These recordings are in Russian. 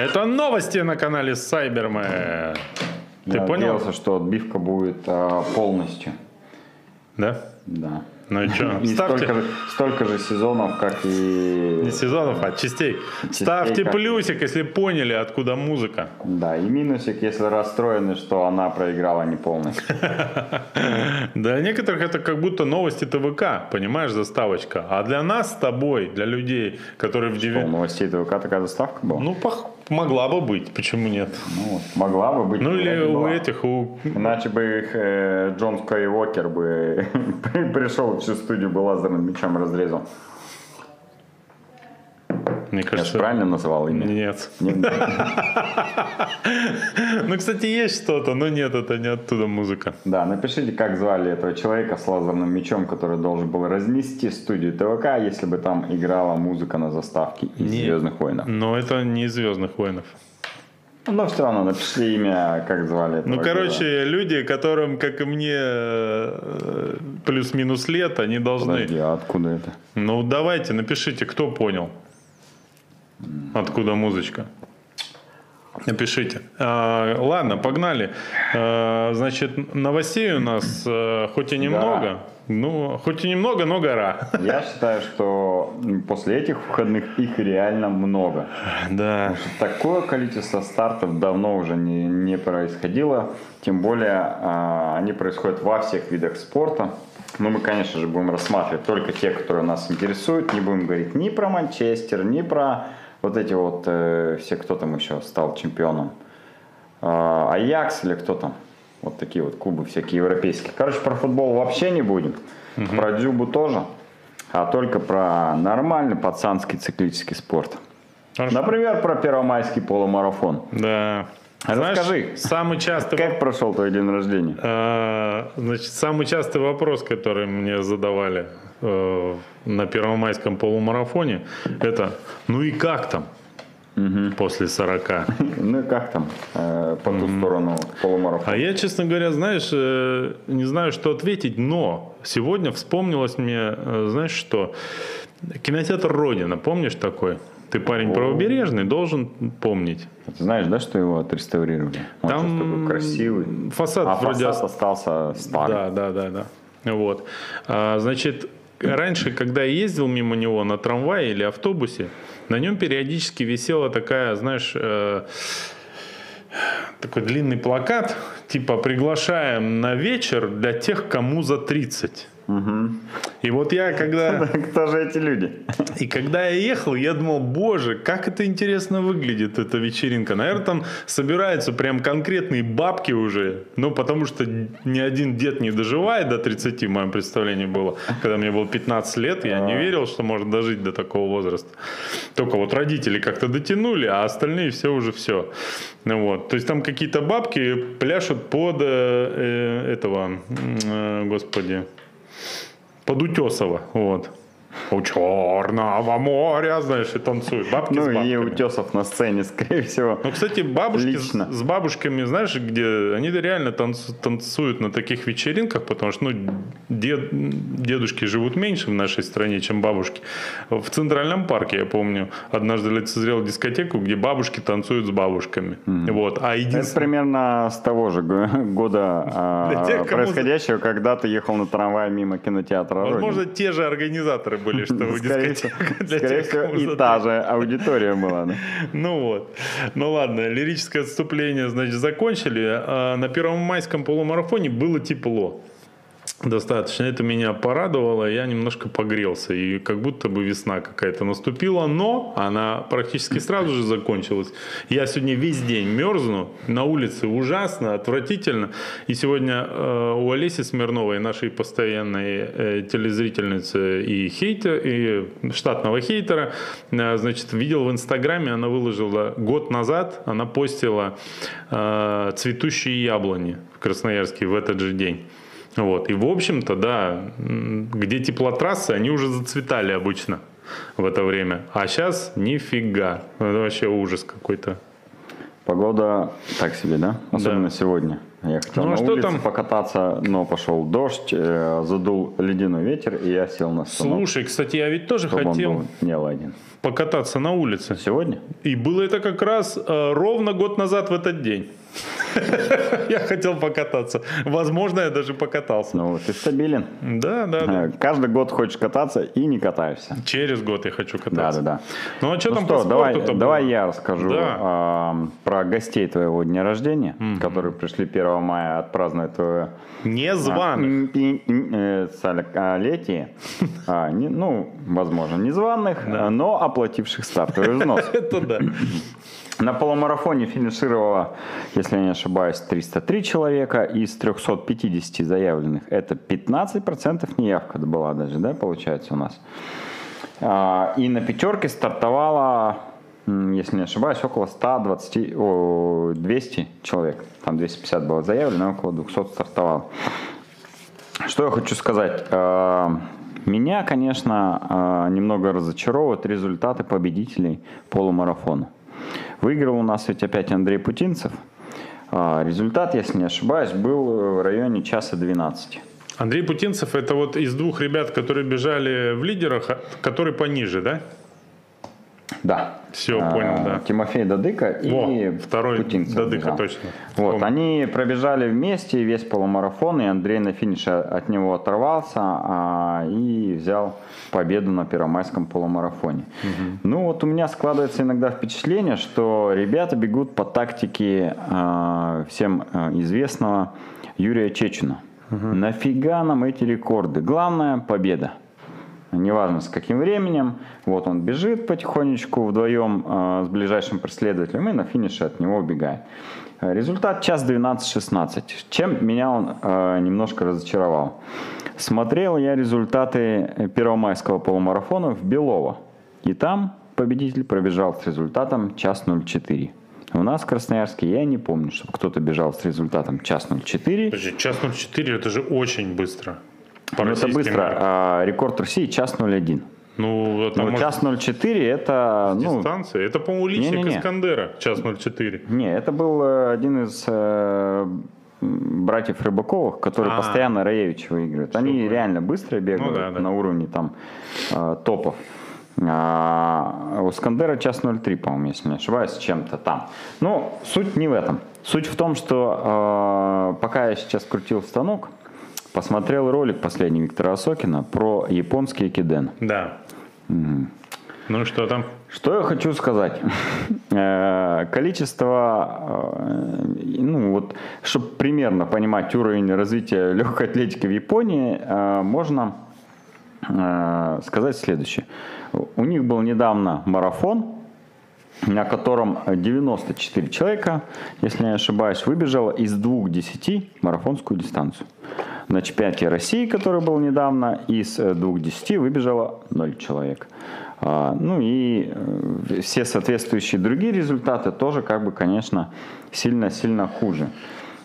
Это новости на канале Сайбермен. Ты Я понял? надеялся, что отбивка будет а, полностью. Да? Да. Ну и что? Ставьте столько же, столько же сезонов, как и... не сезонов, а частей. Ставьте как- плюсик, если поняли, откуда музыка. Да, и минусик, если расстроены, что она проиграла не полностью. Для некоторых это как будто новости ТВК, понимаешь, заставочка. А для нас с тобой, для людей, которые в Что, у 9... новостей ТВК такая заставка была? Ну, пох- могла бы быть, почему нет? Ну, могла бы быть. Ну, или у была. этих, у... Иначе бы их э, Джон Скайуокер бы пришел всю студию бы лазерным мечом разрезал. Мне Я же кажется... правильно называл имя? Нет. Ну, кстати, есть что-то, но нет, это не оттуда музыка. Да, напишите, как звали этого человека с лазерным мечом, который должен был разнести студию ТВК, если бы там играла музыка на заставке из Звездных войнов. Но это не из Звездных войнов. Но все равно напишите имя, как звали этого Ну, короче, люди, которым, как и мне, э, плюс-минус лет, они должны... Подожди, а откуда это? Ну, давайте, напишите, кто понял, откуда музычка. Напишите. А, ладно, погнали. А, значит, новостей у нас э, хоть и немного, ну, хоть и немного, но гора. Я считаю, что после этих выходных их реально много. Да. Такое количество стартов давно уже не, не происходило. Тем более а, они происходят во всех видах спорта. Но мы, конечно же, будем рассматривать только те, которые нас интересуют. Не будем говорить ни про Манчестер, ни про вот эти вот э, все, кто там еще стал чемпионом. А, Аякс или кто там. Вот такие вот клубы всякие европейские. Короче, про футбол вообще не будем. Про дзюбу тоже. А только про нормальный пацанский циклический спорт. Хорошо. Например, про первомайский полумарафон. Да. Расскажи. самый частый Как прошел твой день рождения? А, Значит, самый частый вопрос, который мне задавали э, на первомайском полумарафоне, это «Ну и как там?» после 40. Ну и как там э, по ту сторону полумарафона? А я, честно говоря, знаешь, э, не знаю, что ответить, но сегодня вспомнилось мне, э, знаешь что, кинотеатр «Родина», помнишь такой? Ты парень правобережный, должен помнить. Ты знаешь, да, что его отреставрировали? Он Там такой красивый. фасад а вроде фасад остался старый. Да, да, да, да. Вот. А, значит, раньше, когда я ездил мимо него на трамвае или автобусе, на нем периодически висела такая, знаешь, э, такой длинный плакат, типа приглашаем на вечер для тех, кому за 30. И вот я когда... Кто же эти люди? И когда я ехал, я думал, боже, как это интересно выглядит, эта вечеринка. Наверное, там собираются прям конкретные бабки уже. Ну, потому что ни один дед не доживает до 30, в моем представлении было. Когда мне было 15 лет, я не верил, что можно дожить до такого возраста. Только вот родители как-то дотянули, а остальные все уже все. Ну, вот. То есть там какие-то бабки пляшут под э, э, этого, э, господи, под Утесова, вот. У черного моря, знаешь, и танцуют. Бабки с Ну бабками. и утесов на сцене, скорее всего. Ну, кстати, бабушки Лично. с, с бабушками, знаешь, где они реально танцу- танцуют на таких вечеринках, потому что, ну, дед, дедушки живут меньше в нашей стране, чем бабушки. В Центральном парке, я помню, однажды лицезрел дискотеку, где бабушки танцуют с бабушками. Вот. А Это единственное... примерно с того же го- года а, тех, кому- происходящего, когда ты ехал на трамвае мимо кинотеатра Возможно, «Родина». те же организаторы были, что у дискотека для скорее всего, и та же аудитория была. Ну вот. Ну ладно, лирическое отступление, значит, закончили. А на первомайском полумарафоне было тепло. Достаточно. Это меня порадовало. Я немножко погрелся. И как будто бы весна какая-то наступила. Но она практически сразу же закончилась. Я сегодня весь день мерзну. На улице ужасно, отвратительно. И сегодня э, у Олеси Смирновой, нашей постоянной э, телезрительницы и хейтер, и штатного хейтера, э, значит, видел в Инстаграме, она выложила год назад, она постила э, цветущие яблони в Красноярске в этот же день. Вот. И, в общем-то, да, где теплотрассы, они уже зацветали обычно в это время. А сейчас нифига. Это вообще ужас какой-то. Погода так себе, да? Особенно Да. сегодня. Я хотел Ну, а на что улице там? покататься, но пошел дождь, э, задул ледяной ветер, и я сел на станок, Слушай, кстати, я ведь тоже хотел не ладен. покататься на улице. Сегодня? И было это как раз э, ровно год назад в этот день. Я хотел покататься. Возможно, я даже покатался. Ну, ты стабилен. Да, да, да. Э, Каждый год хочешь кататься и не катаешься. Через год я хочу Да, кататься. да, да. Ну а что Ну там что, по давай, давай я расскажу Да. а, про гостей твоего дня рождения, которые пришли 1 мая отпраздновать твое Незваных. э, летие. А, ну, возможно, незваных, а, но оплативших стартовый взнос. Это да. На полумарафоне финишировало, если я не ошибаюсь, 303 человека из 350 заявленных. Это 15% неявка была даже, да, получается у нас. А, И на пятерке стартовало, если не ошибаюсь, около 120, о, 200 человек. Там 250 было заявлено, около 200 стартовало. Что я хочу сказать? Э, Меня, конечно, э, немного разочаровывают результаты победителей полумарафона. Выиграл у нас ведь опять Андрей Путинцев. А, Результат, если не ошибаюсь, был в районе часа 12. Андрей Путинцев это вот из двух ребят, которые бежали в лидерах, а- который пониже, да? Да. Всё, А, понял, да. Тимофей Дадыка и второй Путинцев Дадыка, бежал. точно. Вот, Помню. они пробежали вместе весь полумарафон, и Андрей на финише от него оторвался а, и взял победу на первомайском полумарафоне. Ну вот у меня складывается иногда впечатление, что ребята бегут по тактике а, всем а, известного Юрия Чечина. Нафига нам эти рекорды? Главное победа. Неважно с каким временем. Вот он бежит потихонечку вдвоем э, с ближайшим преследователем и на финише от него убегает. Э, Результат час 12-16. Чем меня он э, немножко разочаровал. Смотрел я результаты э, первомайского полумарафона в Белово. И там победитель пробежал с результатом час 04. У нас в Красноярске я не помню, чтобы кто-то бежал с результатом час 04. Подожди, час 04 это же очень быстро. По Ну, это быстро. а рекорд России час 01. Ну, это Ну, может час 04 это... Ну, дистанция. Это, по-моему, личник Не-не-не. Искандера. Час 04. Не, это был э, один из э, братьев Рыбаковых, который А. постоянно Раевич выигрывает. Они понял. реально быстро бегают Ну да, да. на уровне там э, топов. А у Скандера час 03, по-моему, если не ошибаюсь, чем-то там. Но суть не в этом. Суть в том, что э, пока я сейчас крутил станок, посмотрел ролик последний Виктора Осокина про японский киден. Да. Ну что там? Что я хочу сказать? Э, Количество, э, ну вот, чтобы примерно понимать уровень развития легкой атлетики в Японии, э, можно сказать следующее. У них был недавно марафон, на котором 94 человека, если не ошибаюсь, выбежало из двух десяти марафонскую дистанцию. На чемпионате России, который был недавно, из э, двух десяти выбежало 0 человек. А, Ну и э, все соответствующие другие результаты тоже, как бы, конечно, сильно-сильно хуже.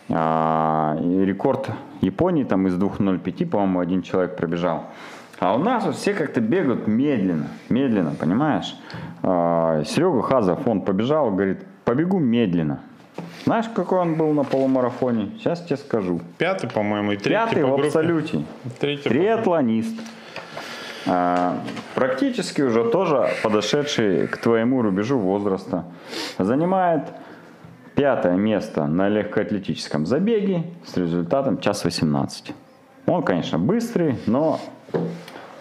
А, Рекорд Японии там из 2.05, по-моему, один человек пробежал. А у нас вот все как-то бегают медленно, медленно, понимаешь? А, Серега Хазов, он побежал, говорит, побегу медленно. Знаешь, какой он был на полумарафоне? Сейчас тебе скажу. Пятый, по-моему, и третий Пятый по в группе. абсолюте. Третий Триатлонист. А, Практически уже тоже подошедший к твоему рубежу возраста. Занимает пятое место на легкоатлетическом забеге с результатом час 18. Он, конечно, быстрый, но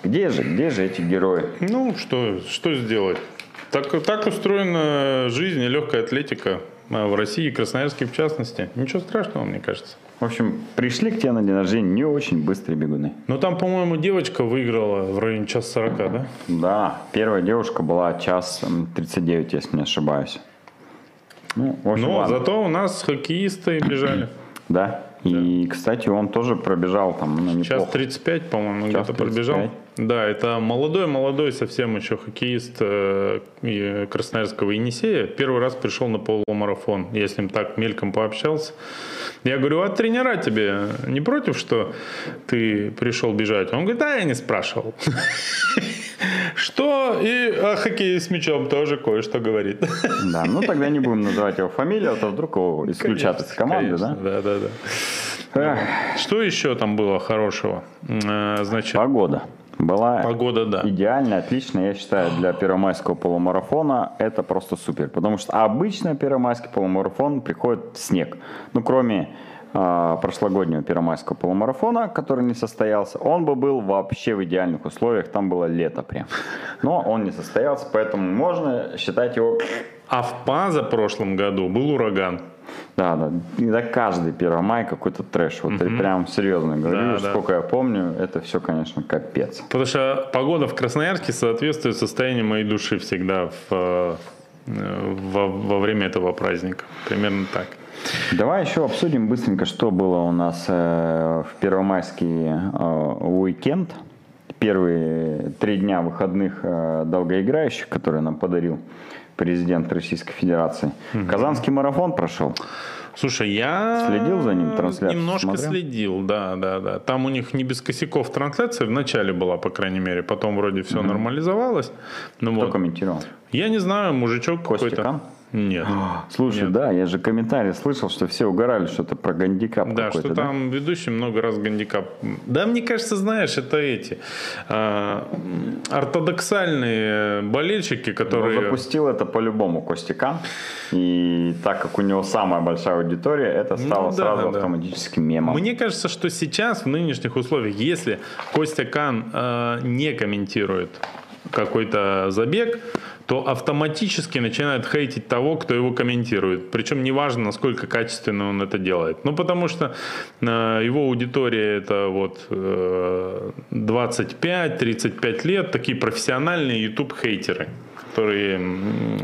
где же, где же эти герои? Ну, что, что сделать? Так, так устроена жизнь и легкая атлетика а, в России, и Красноярске в частности. Ничего страшного, мне кажется. В общем, пришли к тебе на день рождения не очень быстрые бегуны. Но там, по-моему, девочка выиграла в районе час 40, да? Да, первая девушка была час м, 39, если не ошибаюсь. Ну, в общем, Но ладно. зато у нас хоккеисты бежали. Да. И, кстати, он тоже пробежал там ну, неплохо. 35, по-моему, где-то пробежал. 35. Да, это молодой-молодой совсем еще хоккеист э, Красноярского Енисея. Первый раз пришел на полумарафон. Я с ним так мельком пообщался. Я говорю, а тренера тебе не против, что ты пришел бежать? Он говорит, да, я не спрашивал. Что и о хоккее с мячом тоже кое-что говорит. Да, ну тогда не будем называть его фамилию, а то вдруг его исключат из команды, конечно, да? Да, да, да. Что еще там было хорошего? Э, Значит, Погода. Была погода, да. идеальная, отличная, я считаю, для первомайского полумарафона это просто супер. Потому что обычно первомайский полумарафон приходит снег. Ну, кроме а, прошлогоднего первомайского полумарафона, который не состоялся, он бы был вообще в идеальных условиях, там было лето прям. Но он не состоялся, поэтому можно считать его... А в позапрошлом году был ураган. Да, да, да каждый 1 мая какой-то трэш. Вот я прям серьезно говорю, Да, да. сколько я помню, это все, конечно, капец. Потому что погода в Красноярске соответствует состоянию моей души всегда в, э, во, во время этого праздника. Примерно так. Давай еще обсудим быстренько, что было у нас э, в первомайский э, уикенд. Первые три дня выходных э, долгоиграющих, которые нам подарил президент Российской Федерации. Казанский марафон прошел. Слушай, я Следил за ним, трансляцию Немножко смотрел? следил, да, да, да. Там у них не без косяков трансляция в начале была, по крайней мере. Потом вроде все нормализовалось. Ну, Кто вот. комментировал? Я не знаю, мужичок какой-то. Нет. Слушай, Нет. да, я же комментарий слышал, что все угорали, что-то про гандикап Да, что там ведущий много раз гандикап. Да, мне кажется, знаешь, это эти а, м, ортодоксальные болельщики, Он которые... запустил это по-любому Костяка. И так как у него самая большая аудитория, это стало Ну да, сразу да. автоматически мемом. Мне кажется, что сейчас в нынешних условиях, если Костя Кан э, не комментирует какой-то забег, то автоматически начинает хейтить того, кто его комментирует. Причем неважно, насколько качественно он это делает. Ну, потому что э, его аудитория это вот э, 25-35 лет, такие профессиональные YouTube-хейтеры которые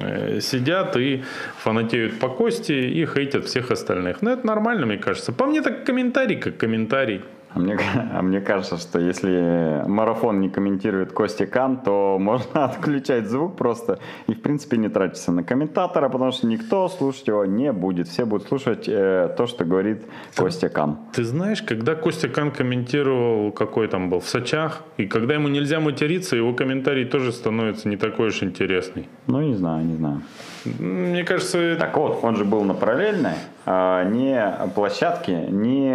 э, сидят и фанатеют по кости и хейтят всех остальных. Ну, это нормально, мне кажется. По мне так комментарий, как комментарий. А мне, а мне кажется, что если марафон не комментирует Костя Кан, то можно отключать звук просто и, в принципе, не тратиться на комментатора, потому что никто слушать его не будет. Все будут слушать э, то, что говорит Костя Кан. Ты знаешь, когда Костя Кан комментировал, какой там был, в Сочах, и когда ему нельзя материться, его комментарий тоже становится не такой уж интересный. Ну, не знаю, не знаю. Мне кажется, это- Так вот, он же был на параллельной, а не площадке, не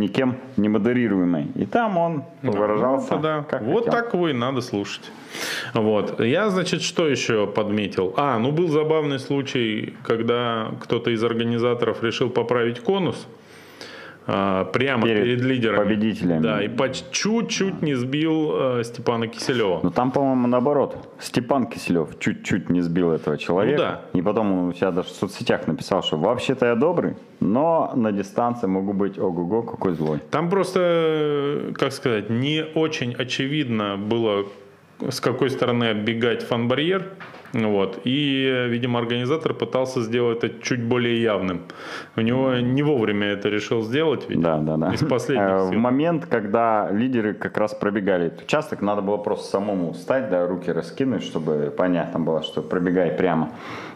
никем не модерируемой. И там он выражался Ну, да. как вот хотел. так и надо слушать. Вот. Я, значит, что еще подметил? А, ну был забавный случай, когда кто-то из организаторов решил поправить конус а, прямо Перед перед, лидерами. победителями. Да, и по чуть-чуть не сбил э, Степана Киселева. Ну там, по-моему, наоборот. Степан Киселев чуть-чуть не сбил этого человека. Ну И потом он у себя даже в соцсетях написал, что вообще-то я добрый, но на дистанции могу быть ого-го, какой злой. Там просто, как сказать, не очень очевидно было, с какой стороны оббегать фан-барьер. Вот. И, видимо, организатор пытался сделать это чуть более явным. У него не вовремя это решил сделать. ведь. Да, да, да. Из последних Э, В сил. момент, когда лидеры как раз пробегали этот участок, надо было просто самому встать, да, руки раскинуть, чтобы понятно было, что пробегай прямо.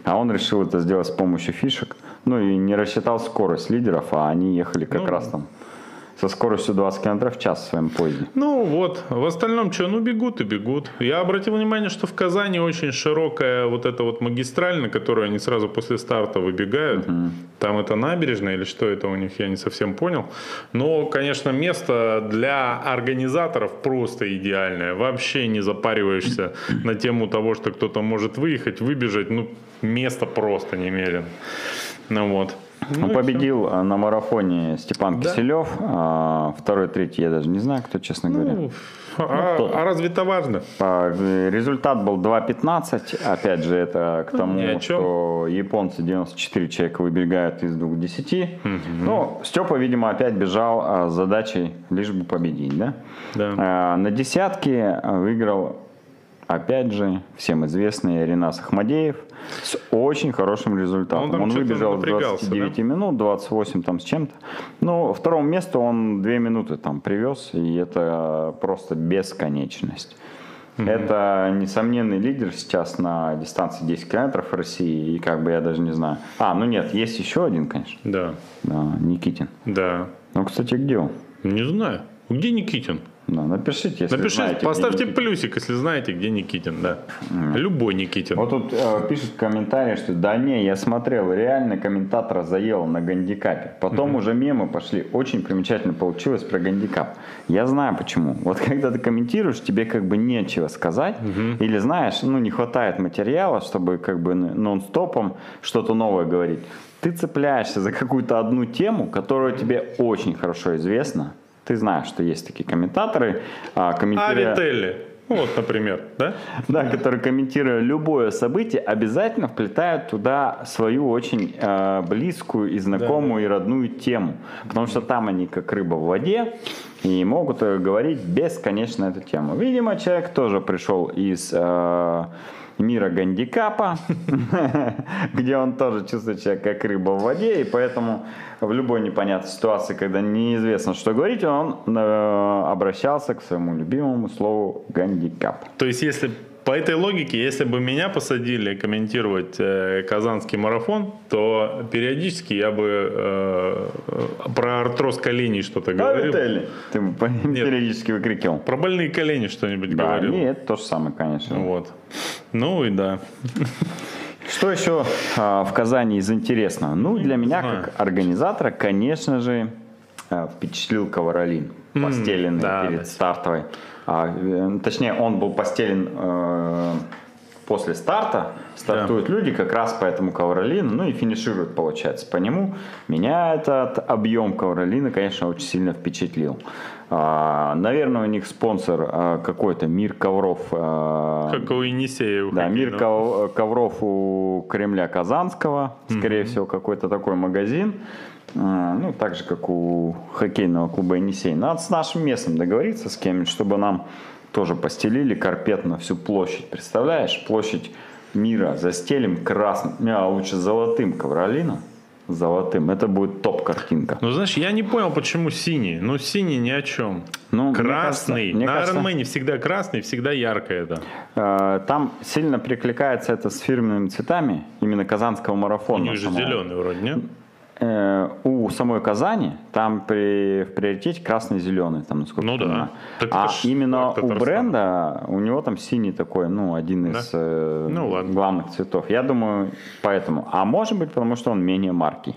А он решил это сделать с помощью фишек. Ну и не рассчитал скорость лидеров, а они ехали как Ну, раз там со скоростью 20 км в час в своем поезде. Ну вот, в остальном что, ну бегут и бегут. Я обратил внимание, что в Казани очень широкая вот эта вот магистраль, на которую они сразу после старта выбегают. Там это набережная или что это у них, я не совсем понял. Но, конечно, место для организаторов просто идеальное. Вообще не запариваешься на тему того, что кто-то может выехать, выбежать. Ну, место просто немерено. Ну вот. Ну, Ну победил э, на марафоне Степан Да. Киселев. а, Второй, третий, я даже не знаю, кто, честно всё. говоря. Ну, а, кто? а разве это важно? Э, Результат был 2.15. Опять же, это к о тому, чем. что японцы 94 человека выбегают из двух 10. Ну, Степа, видимо, опять бежал а, с задачей лишь бы победить, да? Да. А, На десятке а, выиграл, опять же, всем известный Ренас Ахмадеев с очень хорошим результатом. Он что-то выбежал в напрягался, 29 минут, 28 там с чем-то. Ну, второму месту он 2 минуты там привез, и это просто бесконечность. Это несомненный лидер сейчас на дистанции 10 километров в России, и как бы я даже не знаю. А, ну нет, есть еще один, конечно, Да, да, Никитин. да. Ну, кстати, где он? Не знаю. Где Никитин? Да, напишите, если Напишите, знаете, поставьте плюсик, если знаете, где Никитин, да. Любой Никитин. Вот тут э, пишут в комментариях, что да не, я смотрел, реально комментатора заело на гандикапе. Потом уже мемы пошли. Очень примечательно получилось про гандикап. Я знаю почему. Вот когда ты комментируешь, тебе как бы нечего сказать. Или знаешь, ну не хватает материала, чтобы как бы нон-стопом что-то новое говорить. Ты цепляешься за какую-то одну тему, которая тебе очень хорошо известна. Ты знаешь, что есть такие комментаторы, а, комментируя... Вителли. Вот, например, да? Да, которые, комментируя любое событие, обязательно вплетают туда свою очень э, близкую и знакомую и родную тему. Потому что там они как рыба в воде и могут э, говорить бесконечно эту тему. Видимо, человек тоже пришел из э, мира гандикапа, где он тоже чувствует себя как рыба в воде, и поэтому в любой непонятной ситуации, когда неизвестно, что говорить, он э, обращался к своему любимому слову гандикап. То есть, если по этой логике, если бы меня посадили комментировать э, казанский марафон, то периодически я бы э, про артроз коленей что-то говорил. Ты бы периодически выкрикивал. Про больные колени что-нибудь Да, говорил. нет, то же самое, конечно. Вот. Ну и да. Что еще а, в Казани из интересного? Ну, для меня, знаю. как организатора, конечно же, а, впечатлил ковролин, постеленный да, перед да. стартовой. А, э, точнее, он был постелен э, после старта. Стартуют люди как раз по этому ковролину, ну и финишируют, получается, по нему. Меня этот объем ковролина, конечно, очень сильно впечатлил. А, наверное, у них спонсор а, какой-то Мир ковров. а, Как у Енисея. у да, мир ков- ковров у Кремля Казанского, скорее всего, какой-то такой магазин. А, Ну, так же, как у хоккейного клуба «Енисей». Надо с нашим местом договориться с кем-нибудь, чтобы нам тоже постелили карпет на всю площадь. Представляешь, площадь мира застелим красным, а лучше золотым ковролином. Золотым. Это будет топ-картинка. Ну, знаешь, я не понял, почему синий. Ну, синий ни о чем. Ну, мне красный. кажется- мне На Ironman всегда красный, всегда ярко это. Э, Там сильно прикликается это с фирменными цветами именно казанского У марафона. них же самого. зеленый вроде, нет? Э, у самой Казани там при, в приоритете красный и зеленый, там, насколько Ну я да. понимаю. Так а именно у бренда у него там синий такой, ну, один из Да? э, Ну ладно. главных цветов. Я думаю, поэтому. А может быть, потому что он менее марки.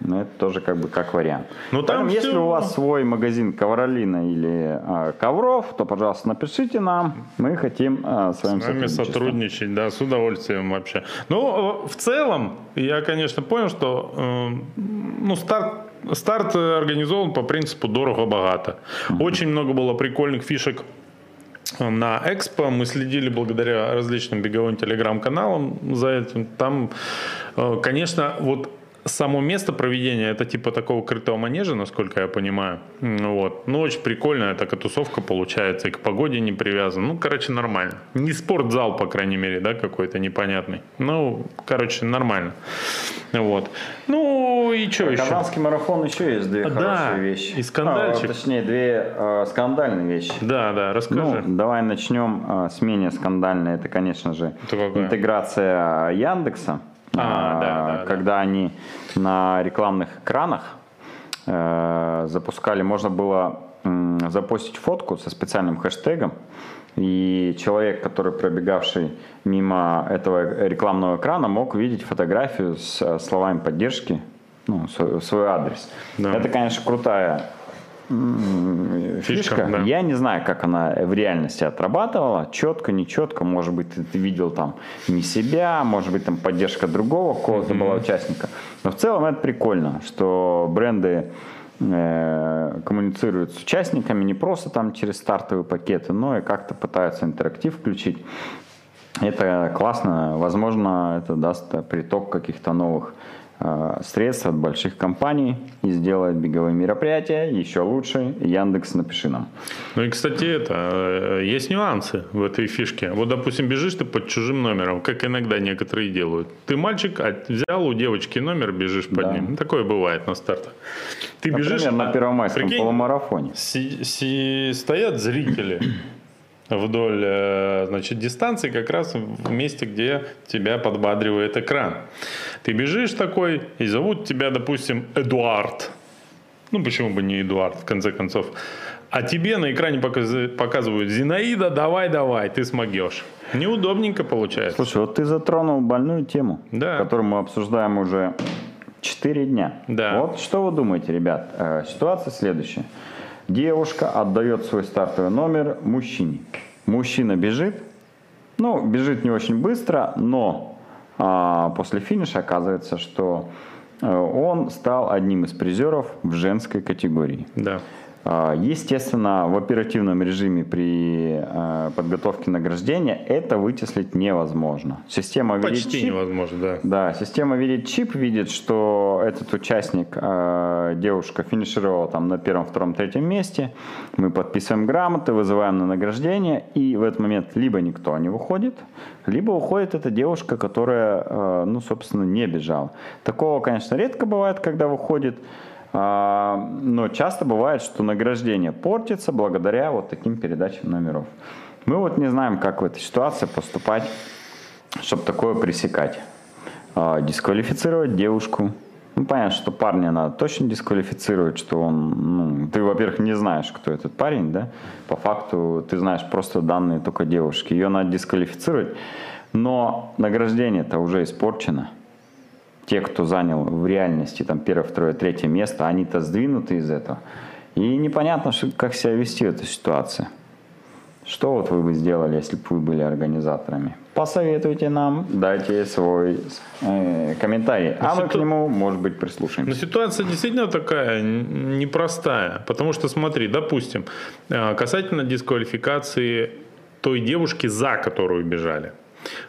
Но это тоже как бы как вариант. Ну, там Поэтому, если всё- у вас свой магазин ковролина или а, ковров, то, пожалуйста, напишите нам. Мы хотим а, с вами С вами сотрудничать, да, с удовольствием вообще. Ну, э, в целом, я, конечно, понял, что э, ну, старт, старт э, организован по принципу дорого-богато. Очень много было прикольных фишек на Экспо. Мы следили благодаря различным беговым телеграм-каналам за этим. Там, э, конечно, вот само место проведения это типа такого крытого манежа, насколько я понимаю. Вот. Ну, очень прикольная такая тусовка получается, и к погоде не привязан. Ну, короче, нормально. Не спортзал, по крайней мере, да, какой-то непонятный. Ну, короче, нормально. Вот. Ну, и что еще? Казанский марафон еще есть две Да, хорошие вещи. и скандальчик. А, точнее, две э, скандальные вещи. Да, да, расскажи. Ну, давай начнем э, с менее скандальной. Это, конечно же, интеграция Яндекса. А, Э, да, да, да. Когда они на рекламных экранах э, запускали, можно было м, запостить фотку со специальным хэштегом, и человек, который пробегавший мимо этого рекламного экрана, мог увидеть фотографию с э, словами поддержки, ну, свой, адрес. Да. Это, конечно, крутая Фишка, фишка. да. Я не знаю, как она в реальности отрабатывала, четко, нечетко, может быть, ты, видел там не себя, может быть, там поддержка другого какого-то была участника. Но в целом это прикольно, что бренды э, коммуницируют с участниками не просто там через стартовые пакеты, но и как-то пытаются интерактив включить. Это классно. Возможно, это даст э, приток каких-то новых средств от больших компаний и сделает беговые мероприятия еще лучше. Яндекс, напиши нам. Ну и, кстати, это, э, есть нюансы в этой фишке. Вот, допустим, бежишь ты под чужим номером, как иногда некоторые делают. Ты мальчик, а взял у девочки номер, бежишь под Да. ним. Ну, Такое бывает на стартах. Ты бежишь, Например, на Первомайском прикинь, полумарафоне. си- си- стоят зрители вдоль э, значит, дистанции, как раз в месте, где тебя подбадривает экран. Ты бежишь такой, и зовут тебя, допустим, Эдуард. Ну, почему бы не Эдуард, в конце концов. А тебе на экране показывают Зинаида, давай, давай, ты смогешь. Неудобненько получается. Слушай, вот ты затронул больную тему, да. которую мы обсуждаем уже 4 дня. Да. Вот что вы думаете, ребят? Э, ситуация следующая. Девушка отдает свой стартовый номер мужчине. Мужчина бежит, ну, бежит не очень быстро, но а, после финиша оказывается, что э, он стал одним из призеров в женской категории. Да. А, естественно, в оперативном режиме при э, подготовке награждения это вычислить невозможно. Система Почти видит чип, невозможно, да. Да, система видит чип, видит, что этот участник, э, девушка, финишировала там на первом, втором, третьем месте. Мы подписываем грамоты, вызываем на награждение, и в этот момент либо никто не выходит, либо уходит эта девушка, которая, ну, собственно, не бежала. Такого, конечно, редко бывает, когда выходит. А, но часто бывает, что награждение портится благодаря вот таким передачам номеров. Мы вот не знаем, как в этой ситуации поступать, чтобы такое пресекать. А, дисквалифицировать девушку. Ну, понятно, что парня надо точно дисквалифицировать, что он, ну, ты, во-первых, не знаешь, кто этот парень, да, по факту ты знаешь просто данные только девушки, ее надо дисквалифицировать, но награждение-то уже испорчено, те, кто занял в реальности там первое, второе, третье место, они-то сдвинуты из этого. И непонятно, как себя вести в этой ситуации. Что вот вы бы сделали, если бы вы были организаторами? Посоветуйте нам, дайте свой э, комментарий, а мы к нему, может быть, прислушаемся. Но ситуация действительно такая непростая, потому что, смотри, допустим, э, касательно дисквалификации той девушки, за которую бежали.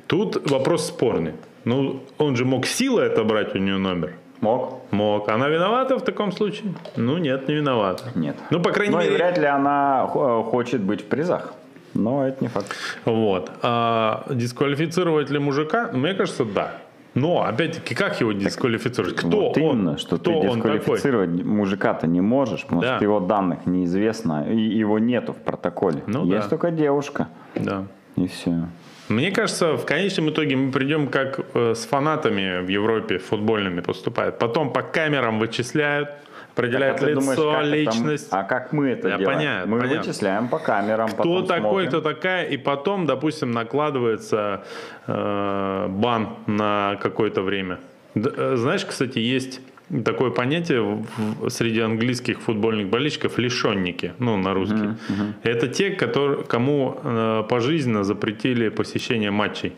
Тут вопрос спорный. Ну, он же мог силой отобрать у нее номер. Мог. Мог. Она виновата в таком случае? Ну, нет, не виновата. Нет. Ну, по крайней Но мере... вряд ли она хочет быть в призах. Но это не факт. Вот. А дисквалифицировать ли мужика? Мне кажется, да. Но, опять-таки, как его дисквалифицировать? Кто вот он? именно, что Кто ты дисквалифицировать мужика-то не можешь, потому да. что его данных неизвестно, и его нету в протоколе. Ну, Есть да. только девушка. Да. И все. Мне кажется, в конечном итоге мы придем как э, с фанатами в Европе футбольными поступают. Потом по камерам вычисляют, определяют а ты лицо, думаешь, как личность. Это, а как мы это Я делаем? понятно, мы понятно. вычисляем по камерам, Кто такой, смотрим. кто такая, и потом, допустим, накладывается э, бан на какое-то время. Э, знаешь, кстати, есть такое понятие среди английских футбольных болельщиков лишенники, ну на русский. Это те, которые, кому э, пожизненно запретили посещение матчей.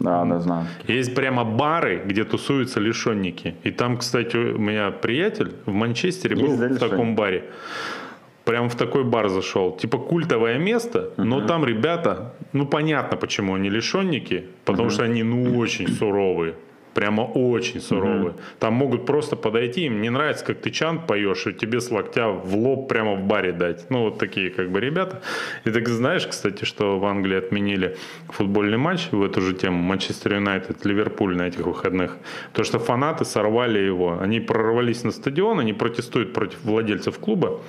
Да, да, знаю. Есть прямо бары, где тусуются лишенники. И там, кстати, у меня приятель в Манчестере был Есть, да, в таком баре. Прям в такой бар зашел. Типа культовое место, но там ребята, ну понятно, почему они лишенники, потому что они ну очень суровые. Прямо очень суровые. Там могут просто подойти, им не нравится, как ты чант поешь, и тебе с локтя в лоб прямо в баре дать. Ну, вот такие как бы ребята. И так знаешь, кстати, что в Англии отменили футбольный матч в эту же тему Манчестер Юнайтед, Ливерпуль на этих выходных. То, что фанаты сорвали его. Они прорвались на стадион, они протестуют против владельцев клуба.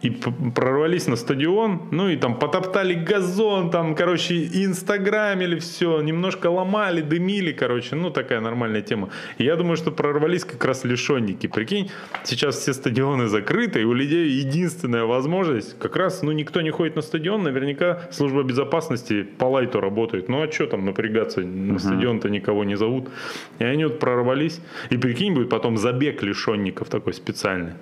И прорвались на стадион, ну и там потоптали газон, там, короче, инстаграмили все, немножко ломали, дымили, короче, ну такая нормальная тема. И я думаю, что прорвались как раз лишенники. Прикинь, сейчас все стадионы закрыты, и у людей единственная возможность, как раз, ну никто не ходит на стадион, наверняка служба безопасности по лайту работает. Ну а что там напрягаться, на стадион-то никого не зовут. И они вот прорвались. И прикинь, будет потом забег лишенников такой специальный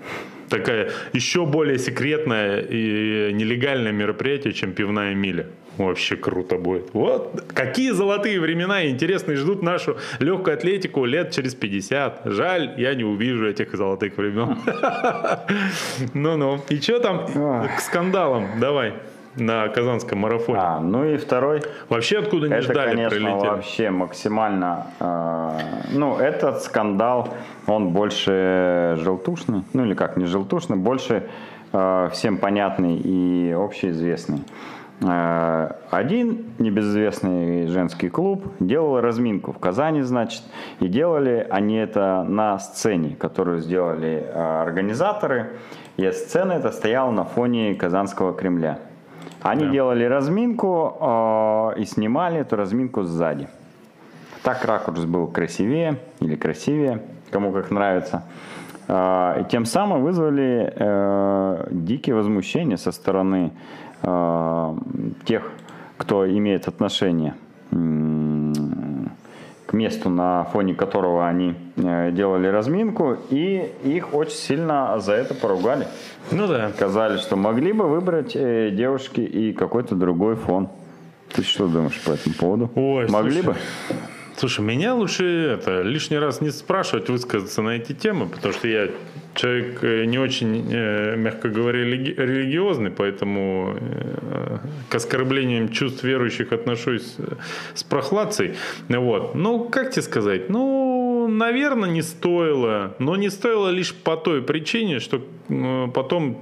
такая еще более секретное и нелегальное мероприятие, чем пивная миля. Вообще круто будет. Вот какие золотые времена и интересные ждут нашу легкую атлетику лет через 50. Жаль, я не увижу этих золотых времен. Ну-ну. И что там к скандалам? Давай на Казанском марафоне. А, ну и второй. Вообще откуда не это, ждали, конечно, прилетели. вообще максимально... э, ну, этот скандал, он больше желтушный. Ну, или как, не желтушный, больше э, всем понятный и общеизвестный. Э, Один небезызвестный женский клуб делал разминку в Казани, значит, и делали они это на сцене, которую сделали э, организаторы, и сцена эта стояла на фоне Казанского Кремля. Они Да. делали разминку э, и снимали эту разминку сзади. Так ракурс был красивее или красивее, кому как нравится. А, и тем самым вызвали э, дикие возмущения со стороны э, тех, кто имеет отношение месту, на фоне которого они э, делали разминку, и их очень сильно за это поругали. Ну да. Сказали, что могли бы выбрать э, девушки и какой-то другой фон. Ты что думаешь по этому поводу? Ой, могли слушай, бы? Слушай, меня лучше это лишний раз не спрашивать, высказаться на эти темы, потому что я человек э, не очень, э, мягко говоря, религиозный, поэтому э, к оскорблениям чувств верующих отношусь с прохладцей. Вот. Ну, как тебе сказать? Ну, наверное, не стоило, но не стоило лишь по той причине, что потом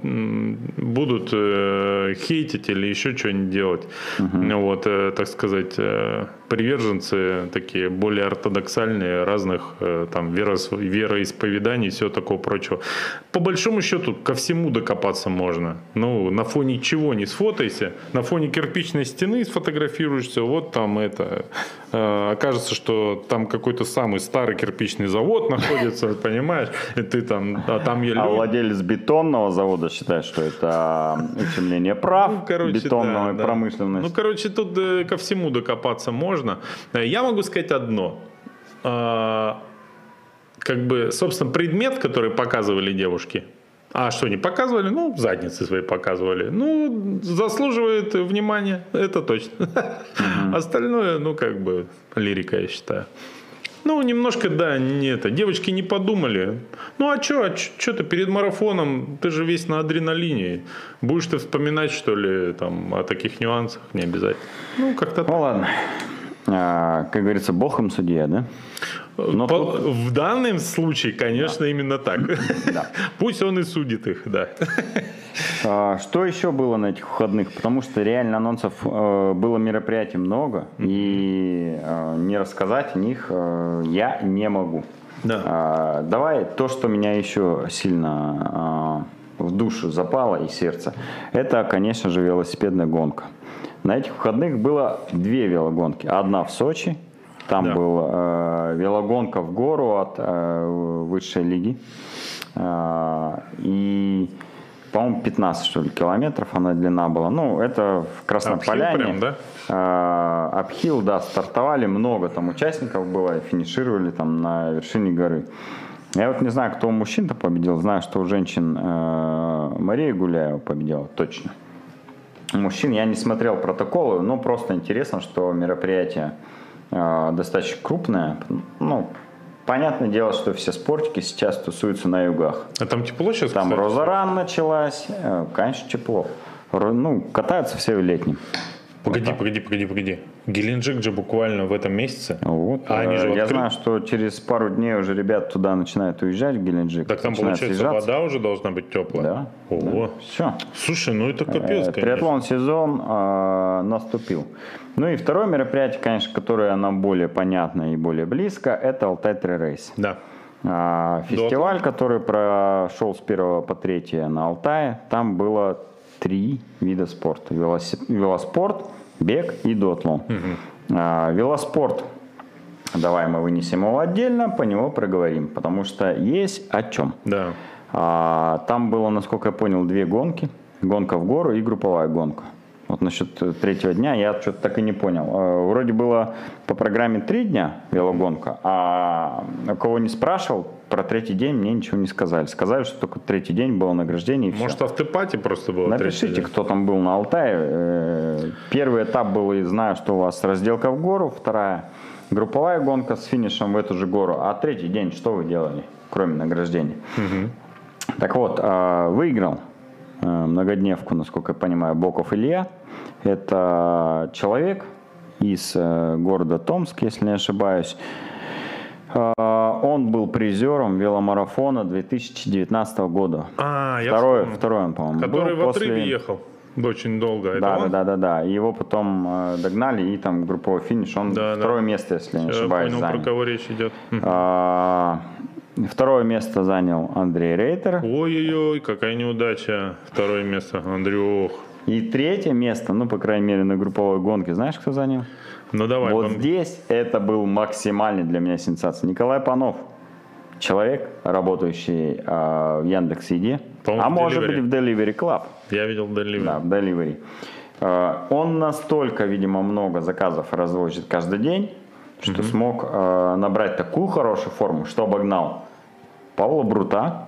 будут хейтить или еще что-нибудь делать. Угу. Вот, так сказать, приверженцы такие более ортодоксальные разных там вероисповеданий и всего такого прочего. По большому счету ко всему докопаться можно. Ну, на фоне чего не сфотайся, на фоне кирпичной стены сфотографируешься, вот там это, э, окажется, что там какой-то самый старый кирпичный завод находится, понимаешь, и ты там, а там я А владелец бетонного завода считает, что это ущемление прав ну, короче, бетонной да, промышленности. Ну, короче, тут э, ко всему докопаться можно. Я могу сказать одно а, как бы, собственно, предмет, который показывали девушки, а что не показывали? Ну, задницы свои показывали. Ну, заслуживает внимания, это точно. Uh-huh. Остальное, ну, как бы, лирика, я считаю. Ну, немножко, да, не это. Девочки не подумали. Ну, а что, а что ты перед марафоном, ты же весь на адреналине. Будешь ты вспоминать, что ли, там, о таких нюансах? Не обязательно. Ну, как-то Ну, ладно. А, как говорится, бог им судья, да? Но По. В данном случае, конечно, да. именно так. Да. Пусть он и судит их, да. А, что еще было на этих выходных? Потому что реально анонсов э, было мероприятий много, и э, не рассказать о них э, я не могу. Да. А, давай то, что меня еще сильно в душу запало и сердце, это, конечно же, велосипедная гонка. На этих выходных было две велогонки. Одна в Сочи там да. был э, велогонка в гору от э, высшей лиги. Э, и, по-моему, 15, что ли, километров она длина была. Ну, это в Красной Апхил Поляне. Прям, да? Э, Апхил, да, стартовали много там участников было, финишировали там на вершине горы. Я вот не знаю, кто у мужчин-то победил. Знаю, что у женщин э, Мария Гуляева победила, точно. Мужчин я не смотрел протоколы, но просто интересно, что мероприятие э, достаточно крупная. Ну, понятное дело, что все спортики сейчас тусуются на югах. А там тепло сейчас? Там кстати? Розаран началась, э, конечно, тепло. Ну, катаются все в летнем. Погоди, вот погоди, погоди, погоди. Геленджик же буквально в этом месяце. Вот. А они же э, Я откры... знаю, что через пару дней уже ребят туда начинают уезжать в Геленджик. Так там, получается, съезжаться. вода уже должна быть теплая? Да. Ого. Да. Все. Слушай, ну это капец, э, конечно. Триатлон сезон э, наступил. Ну и второе мероприятие, конечно, которое нам более понятно и более близко, это Алтай Три Рейс. Да. А, фестиваль, который прошел с 1 по 3 на Алтае, там было три вида спорта. Велоспорт, бег и дотлон. Угу. А, велоспорт. Давай мы вынесем его отдельно, по него проговорим, потому что есть о чем. Да. А, там было, насколько я понял, две гонки. Гонка в гору и групповая гонка. Вот насчет третьего дня я что-то так и не понял. Э, вроде было по программе три дня велогонка, а у кого не спрашивал, про третий день мне ничего не сказали. Сказали, что только третий день было награждение. Может, все. автопати просто было Напишите, кто там был на Алтае. Э, первый этап был, и знаю, что у вас разделка в гору, вторая групповая гонка с финишем в эту же гору. А третий день что вы делали, кроме награждения? Угу. Так вот, выиграл Э, многодневку, насколько я понимаю, Боков Илья. Это человек из э, города Томск, если не ошибаюсь. Он был призером веломарафона 2019 года. А, я второй, вспомнил. второй он, по-моему, Который был в после... отрыве ехал очень долго. Это да, он? да, да, да, да. Его потом э, догнали и там групповой финиш. Он да, второе да. место, если не ошибаюсь, Я понял, занял. про кого речь идет. А, Второе место занял Андрей Рейтер. Ой-ой-ой, какая неудача. Второе место, Андрюх. И третье место, ну, по крайней мере, на групповой гонке, знаешь, кто занял? Ну давай. Вот пом- здесь это был максимальный для меня сенсация. Николай Панов, человек, работающий а, в Яндекс Еде, По-моему, а может Delivery. быть в Delivery Club. Я видел Delivery. Да, в Delivery. Э, Он настолько, видимо, много заказов развозит каждый день, что смог э, набрать такую хорошую форму, что обогнал Павла Брута.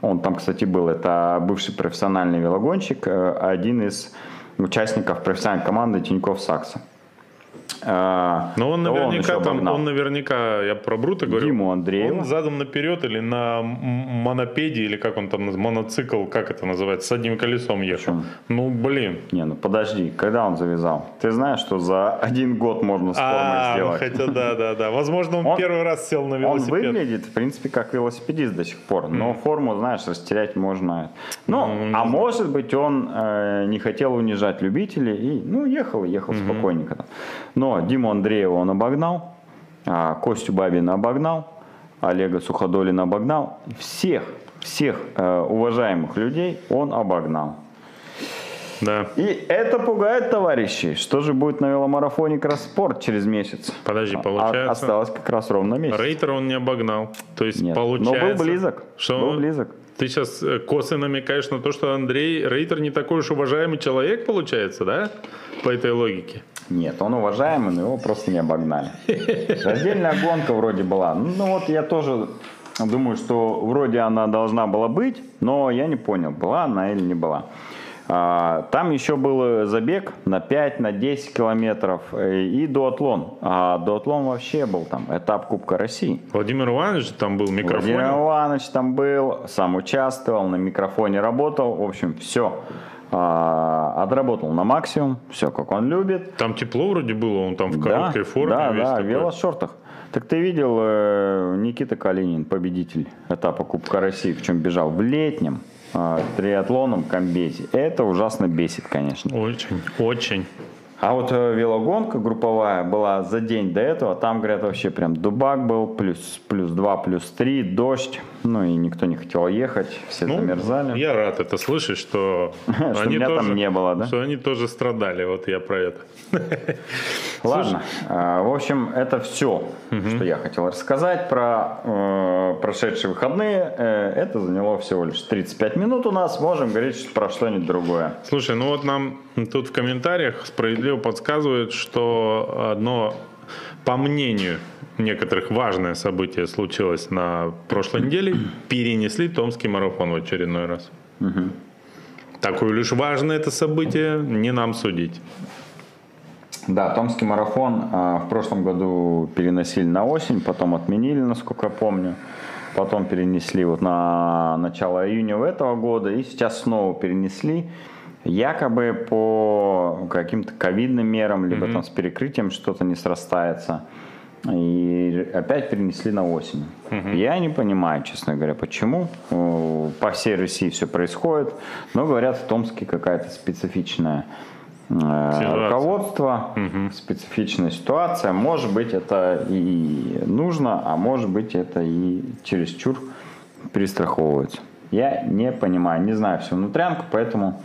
Он там, кстати, был. Это бывший профессиональный велогонщик, э, один из участников профессиональной команды Тинькофф Сакса. Э, Но он кого наверняка еще там, он наверняка, я про Брута говорю. Диму Андреева. Он задом наперед или на монопеде, или как он там, моноцикл, как это называется, с одним колесом ехал. Почему? Ну, блин. Не, ну подожди, когда он завязал? Ты знаешь, что за один год можно с формой А, ну, сделать? хотя да, да, да. Возможно, он, Он- первый раз сел на Он велосипед. выглядит, в принципе, как велосипедист до сих пор, но форму, знаешь, растерять можно. Ну, Ну, не а может быть, он э, не хотел унижать любителей и, ну, ехал, ехал спокойненько. там. Но Диму Андреева он обогнал, а, Костю Бабина обогнал, Олега Суходолина обогнал. Всех, всех э, уважаемых людей он обогнал. Да. И это пугает товарищей. Что же будет на веломарафоне Кросспорт через месяц? Подожди, А- получается- осталось как раз ровно месяц. Рейтер он не обогнал. То есть Нет, получается... но был близок. Что Был близок. Ты сейчас косы намекаешь на то, что Андрей Рейтер не такой уж уважаемый человек, получается, да? По этой логике. Нет, он уважаемый, но его просто не обогнали. Раздельная гонка вроде была. Ну вот я тоже думаю, что вроде она должна была быть, но я не понял, была она или не была. А, Там еще был забег на 5, на 10 километров э, и дуатлон. А дуатлон вообще был там, этап Кубка России. Владимир Иванович там был в микрофоне. Владимир Иванович там был, сам участвовал, на микрофоне работал. В общем, все. Отработал на максимум, все как он любит. Там тепло вроде было, он там в короткой форме. Да, весь да, в такой. велошортах. Так ты видел э, Никита Калинин, победитель этапа Кубка России, в чем бежал? В летнем э, триатлоном комбезе. Это ужасно бесит, конечно. Очень, очень. А вот э, велогонка групповая была за день до этого. Там, говорят, вообще прям дубак был. Плюс, плюс 2, плюс 3, дождь. Ну и никто не хотел ехать. Все Ну, замерзали. я рад это слышать, что, Что они меня там тоже, не было, да? Что они тоже страдали, вот я про это. Ладно. А, В общем, это все, что я хотел рассказать про э, прошедшие выходные. Э, это заняло всего лишь 35 минут у нас. Можем говорить про что-нибудь другое. Слушай, ну вот нам тут в комментариях справедливо подсказывают, что одно, по мнению некоторых, важное событие случилось на прошлой неделе. Перенесли Томский марафон в очередной раз. Такое лишь важное это событие, не нам судить. Да, Томский марафон а, в прошлом году переносили на осень, потом отменили, насколько я помню. Потом перенесли вот на начало июня этого года и сейчас снова перенесли. Якобы по каким-то ковидным мерам, либо там с перекрытием что-то не срастается. И опять перенесли на осень. Я не понимаю, честно говоря, почему. По всей России все происходит. Но говорят, в Томске какая-то специфичная э, Ситуация. руководство, специфичная ситуация. Может быть, это и нужно, а может быть, это и чересчур перестраховываются. Я не понимаю, не знаю всю внутрянку, поэтому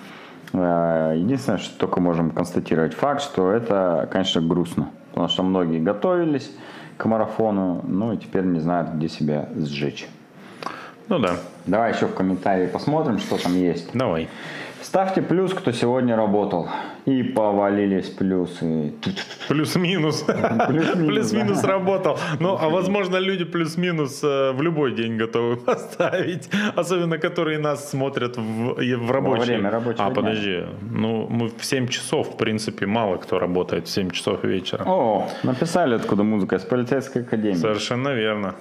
единственное, что только можем констатировать факт, что это, конечно, грустно. Потому что многие готовились к марафону, ну и теперь не знают, где себя сжечь. Ну да, Давай еще в комментарии посмотрим, что там есть. давай. Ставьте плюс, кто сегодня работал. И повалились плюсы. Плюс-минус. Плюс-минус работал. Ну, а возможно, люди плюс-минус э, в любой день готовы поставить. Особенно, которые нас смотрят в, рабочее. время рабочего А, подожди. Ну, мы в 7 часов, в принципе, мало кто работает в 7 часов вечера. О, написали, откуда музыка, из полицейской академии. Совершенно верно.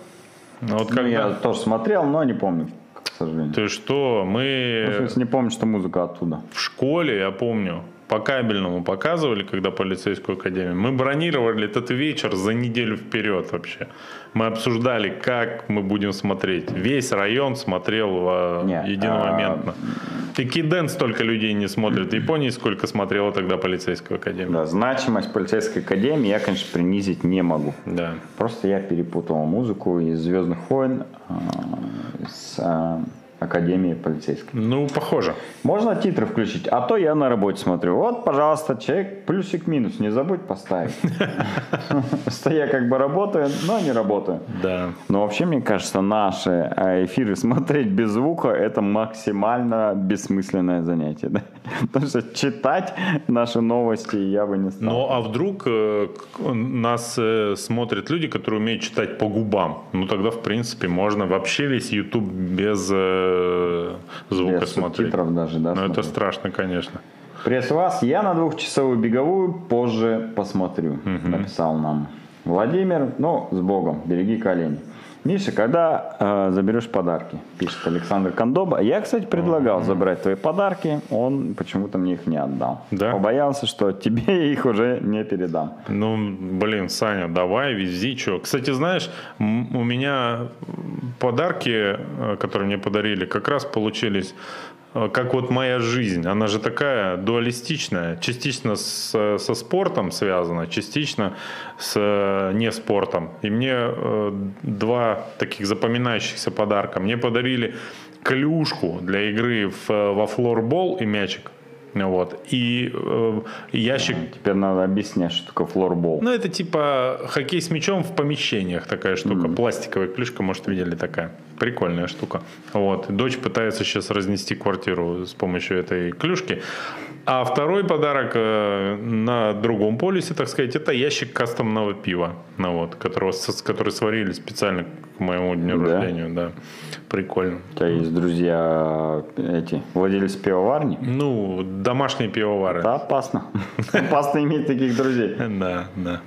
Ну, Вот Ну, когда... я тоже смотрел, но не помню, к сожалению. Ты что, Ну, в мы смысле, не помню, что музыка оттуда. в школе, я помню, по кабельному показывали, когда полицейскую академию. Мы бронировали этот вечер за неделю вперед вообще. Мы обсуждали, как мы будем смотреть. Весь район смотрел э, Не, единомоментно. И Киден столько людей не смотрит. В Японии сколько смотрела тогда полицейскую академию. Да, значимость полицейской академии я, конечно, принизить не могу. Да. Просто я перепутал музыку из Звездных войн а, с а, Академии полицейской. Ну, похоже. Можно титры включить, а то я на работе смотрю. Вот, пожалуйста, человек плюсик-минус, не забудь поставить. Что я как бы работаю, но не работаю. Да. Но вообще, мне кажется, наши а, эфиры смотреть без звука – это максимально бессмысленное занятие. Потому что читать наши новости я бы не стал. Ну, а вдруг э, нас э, смотрят люди, которые умеют читать по губам? Ну, тогда, в принципе, можно вообще весь YouTube без э, звука Без смотреть. субтитров даже, да? Ну, это смотреть? страшно, конечно. Приветствую вас. Я на двухчасовую беговую позже посмотрю, написал нам Владимир. Ну, с Богом, береги колени. Миша, когда э, заберешь подарки? Пишет Александр Кондоба. Я, кстати, предлагал забрать твои подарки. Он почему-то мне их не отдал. Да? Побоялся, что тебе их уже не передам. Ну, блин, Саня, давай, вези, что. Кстати, знаешь, у меня подарки, э, которые мне подарили, как раз получились как вот моя жизнь. Она же такая дуалистичная. Частично с- со спортом связана, частично с э, не спортом. И мне э, два таких запоминающихся подарка. Мне подарили клюшку для игры в, э, во флорбол и мячик. Вот. И э, ящик Теперь надо объяснять, что такое флорбол. ну, это типа хоккей с мячом в помещениях такая штука. Пластиковая клюшка, может, видели такая. Прикольная штука. Вот. Дочь пытается сейчас разнести квартиру с помощью этой клюшки. А второй подарок э, на другом полюсе, так сказать, это ящик кастомного пива, ну, вот, которого, который сварили специально к моему дню Да? рождения. Да. Прикольно. У тебя есть друзья эти, владельцы пивоварни? Ну, домашние пивовары. Это опасно. Опасно иметь таких друзей. Да, да.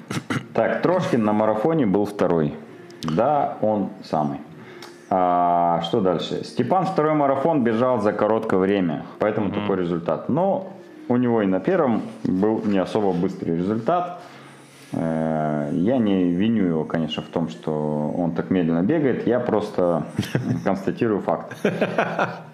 Так, Трошкин на марафоне был второй. Да, он самый. А, что дальше? Степан второй марафон бежал за короткое время, поэтому такой результат. Но у него и на первом был не особо быстрый результат. Э, Я не виню его, конечно, в том, что он так медленно бегает. Я просто констатирую факт.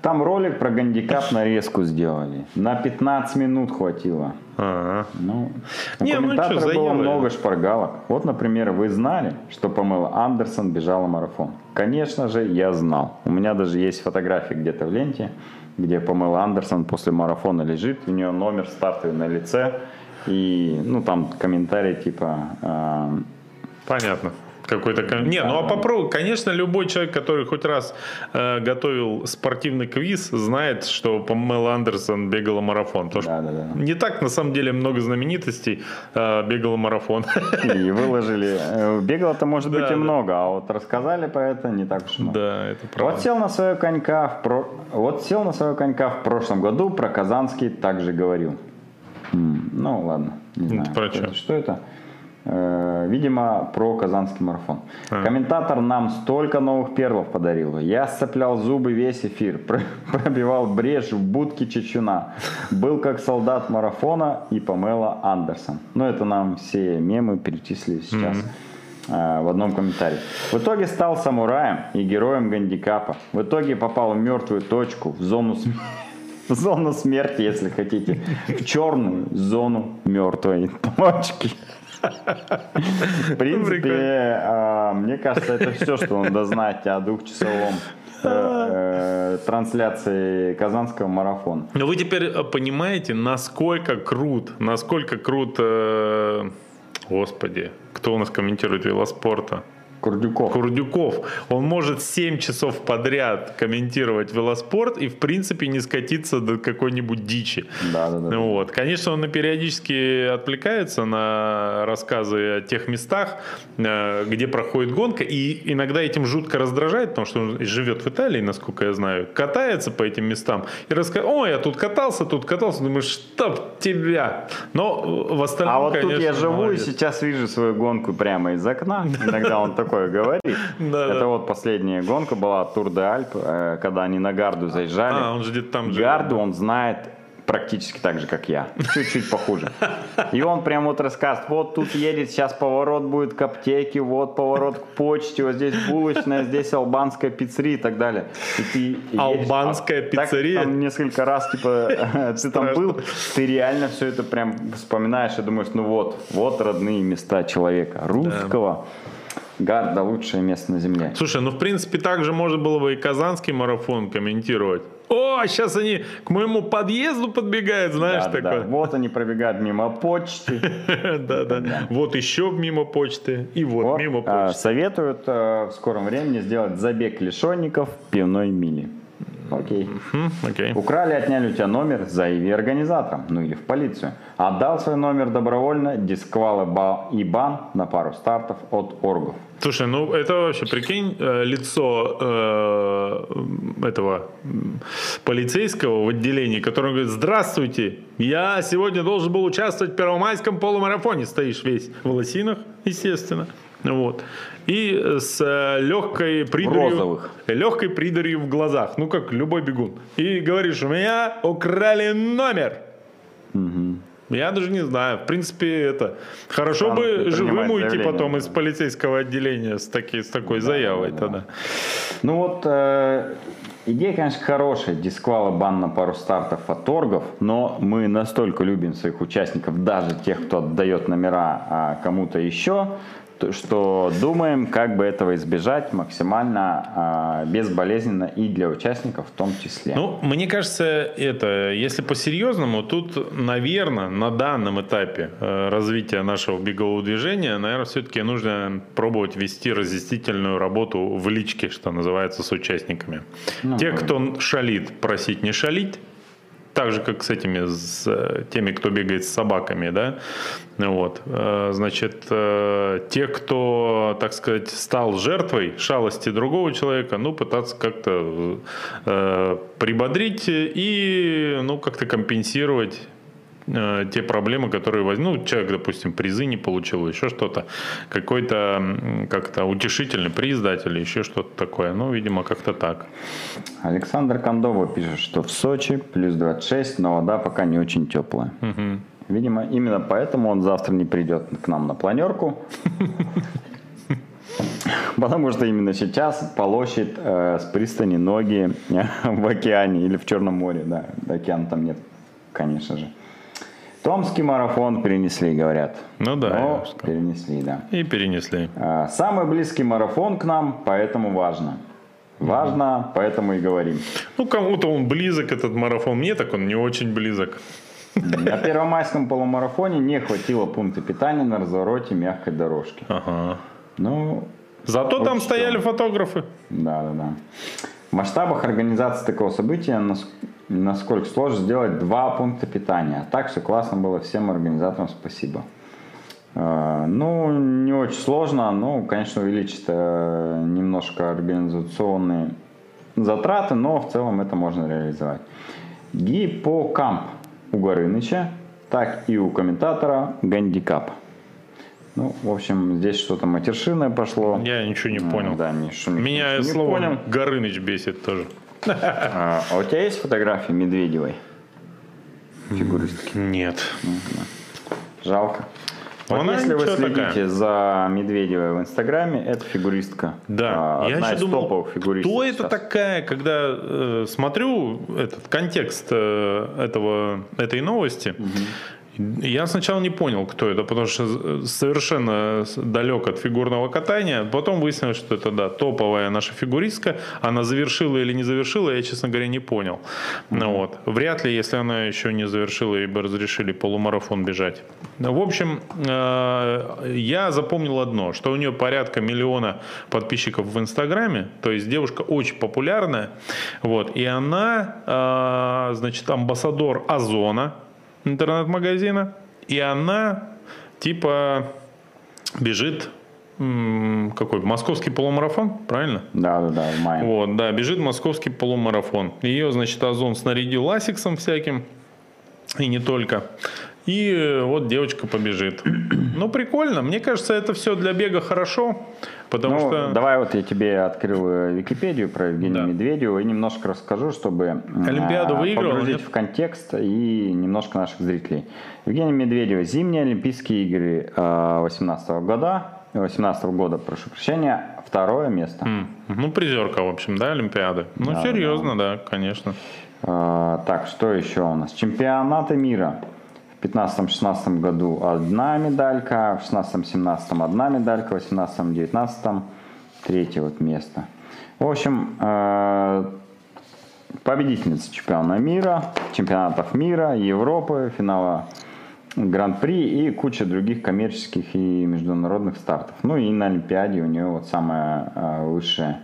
Там ролик про гандикап нарезку сделали. На 15 минут хватило. Ну, у Не, ну комментатора чё, было заело много шпаргалок. Вот, например, вы знали, что Памела Андерсон бежала марафон? Конечно же, я знал. У меня даже есть фотографии где-то в ленте, где Памела Андерсон после марафона лежит, у нее номер стартовый на лице, и, ну, там комментарий типа... а, Понятно. Какой-то... Не, ну а попробуй, конечно, любой человек, который хоть раз э, готовил спортивный квиз, знает, что Памела Андерсон бегала марафон. Потому что Да-да-да. не так, на самом деле, много знаменитостей э, бегала марафон. И выложили. Э, Бегало-то может Да, быть и да. много, а вот рассказали про это не так уж много. Да, это Вот правда. сел на своего конька в про... вот сел на своего конька в прошлом году, про Казанский также говорил. Ну ладно, не знаю. про что это, что это? Э, Видимо, про Казанский марафон. А. Комментатор нам столько новых перлов подарил. Я сцеплял зубы весь эфир, про- пробивал брешь в будке Чечуна. Был как солдат марафона и Памела Андерсон. Ну, это нам все мемы перечислили сейчас э, в одном комментарии. В итоге стал самураем и героем гандикапа. В итоге попал в мертвую точку, в зону см- в зону смерти, если хотите, в черную зону мертвой точки. В принципе, а, мне кажется, это все, что надо знать о двухчасовом э, э, трансляции Казанского марафона. Но вы теперь э, понимаете, насколько крут, насколько крут, э, господи, кто у нас комментирует велоспорта? Курдюков. Курдюков. Он может 7 часов подряд комментировать велоспорт и, в принципе, не скатиться до какой-нибудь дичи. Да, да, да. Вот. Конечно, он периодически отвлекается на рассказы о тех местах, э, где проходит гонка, и иногда этим жутко раздражает, потому что он живет в Италии, насколько я знаю, катается по этим местам и рассказывает, ой, я тут катался, тут катался, думаешь, чтоб тебя. Но в остальном, А вот тут конечно, я живу молодец. и сейчас вижу свою гонку прямо из окна. Иногда он такое говорит. Да, Это да. вот последняя гонка была Тур де Альп, э, когда они на гарду заезжали. А, он же где-то там живет. Гарду он знает практически так же, как я. Чуть-чуть похуже. И он прям вот рассказывает, вот тут едет, сейчас поворот будет к аптеке, вот поворот к почте, вот здесь булочная, здесь албанская пиццерия и так далее. И ты едешь, Албанская а так пиццерия? там несколько раз, типа, ты там был, ты реально все это прям вспоминаешь и думаешь, ну вот, вот родные места человека, русского. Гарда лучшее место на земле. Слушай, ну в принципе также можно было бы и казанский марафон комментировать. О, сейчас они к моему подъезду подбегают, знаешь, Да, такое. да. Вот они пробегают мимо почты. Да, да. Вот еще мимо почты и вот, мимо а, почты. Советуют э, в скором времени сделать забег лишенников пивной мили. Окей. Окей. Украли, отняли у тебя номер, заяви организаторам, ну или в полицию. Отдал свой номер добровольно, дисквал и бан на пару стартов от оргов. Слушай, ну это вообще, прикинь, э, лицо э, этого полицейского в отделении, который говорит, здравствуйте, я сегодня должен был участвовать в Первомайском полумарафоне. Стоишь весь в лосинах, естественно. Вот. И с э, легкой придурью, розовых. легкой придурью в глазах, ну как любой бегун. И говоришь, у меня украли номер. Я даже не знаю. В принципе, это хорошо Там бы живым уйти заявление. потом из полицейского отделения с, таки, с такой заявой тогда. Ну вот, э, идея, конечно, хорошая, дисквал и бан на пару стартов от торгов, но мы настолько любим своих участников, даже тех, кто отдает номера а, кому-то еще, что думаем, как бы этого избежать максимально а, безболезненно и для участников в том числе. Ну, мне кажется, это, если по-серьезному, тут, наверное, на данном этапе э, развития нашего бегового движения, наверное, все-таки нужно пробовать вести разъяснительную работу в личке, что называется, с участниками. Те, кто шалит, просить не шалить, так же, как с этими, с э, теми, кто бегает с собаками, да, вот, Э, значит, э, те, кто, так сказать, стал жертвой шалости другого человека, ну, пытаться как-то прибодрить и, ну, как-то компенсировать э, те проблемы, которые возникнут. Ну, человек, допустим, призы не получил, еще что-то, какой-то как-то утешительный приз дать или еще что-то такое. Ну, видимо, как-то так. Александр Кондова пишет, что в Сочи плюс 26, но вода пока не очень теплая. Видимо, именно поэтому он завтра не придет к нам на планерку. Потому что именно сейчас полощет э, с пристани ноги в океане или в Черном море. Да, океана там нет, конечно же. Томский марафон перенесли, говорят. Ну да, Но сказал. перенесли, да. И перенесли. А, Самый близкий марафон к нам, поэтому важно. Важно, поэтому и говорим. Ну, кому-то он близок, этот марафон. Мне так он не очень близок. На первомайском полумарафоне не хватило пункта питания на развороте мягкой дорожки. Ага. Ну, Зато там стояли фотографы. да, да, да. В масштабах организации такого события насколько сложно сделать два пункта питания. А так все классно было. Всем организаторам спасибо. Э, Ну, не очень сложно. Ну, конечно, увеличит э, немножко организационные затраты, но в целом это можно реализовать. Гиппокамп у Горыныча, так и у комментатора Гандикап. Ну, в общем, здесь что-то матершинное пошло. Я ничего не понял. Да, ничего не- Меня не слово понял. Горыныч бесит тоже. А, а у тебя есть фотографии Медведевой? Фигуристки. Нет. Жалко. Вот Она если вы следите такая. за Медведевой в Инстаграме, это фигуристка. Да, А, я одна еще из думал, топовых фигуристок кто это сейчас. такая, когда э, смотрю этот контекст э, этого, этой новости, я сначала не понял, кто это, потому что совершенно далек от фигурного катания. Потом выяснилось, что это, да, топовая наша фигуристка. Она завершила или не завершила, я, честно говоря, не понял. Ну, вот. Вряд ли, если она еще не завершила, ей бы разрешили полумарафон бежать. Ну, В общем, э, я запомнил одно, что у нее порядка миллиона подписчиков в Инстаграме, то есть девушка очень популярная, вот, и она, э, значит, амбассадор Озона, интернет-магазина, и она типа бежит какой московский полумарафон, правильно? Да, да, да, в мае. Вот, да, бежит московский полумарафон. Ее, значит, Озон снарядил ласиксом всяким, и не только. И э, вот девочка побежит. Ну, прикольно. Мне кажется, это все для бега хорошо, потому Ну, что... давай вот я тебе открыл э, Википедию про Евгению Да. Медведеву и немножко расскажу, чтобы Олимпиаду а, выиграла, погрузить нет? в контекст и немножко наших зрителей. Евгения Медведева, зимние Олимпийские игры 18 года, 18 года, прошу прощения, второе место. М, Ну, призерка, в общем, да, Олимпиады. Ну, Да, серьезно, да, конечно. А, так, что еще у нас? Чемпионаты мира 15-16 году одна медалька, в 16-17 одна медалька, в 18-19 третье вот место. В общем, э, победительница чемпионата мира, чемпионатов мира, Европы, финала Гран-при и куча других коммерческих и международных стартов. Ну и на Олимпиаде у нее вот самое э, высшее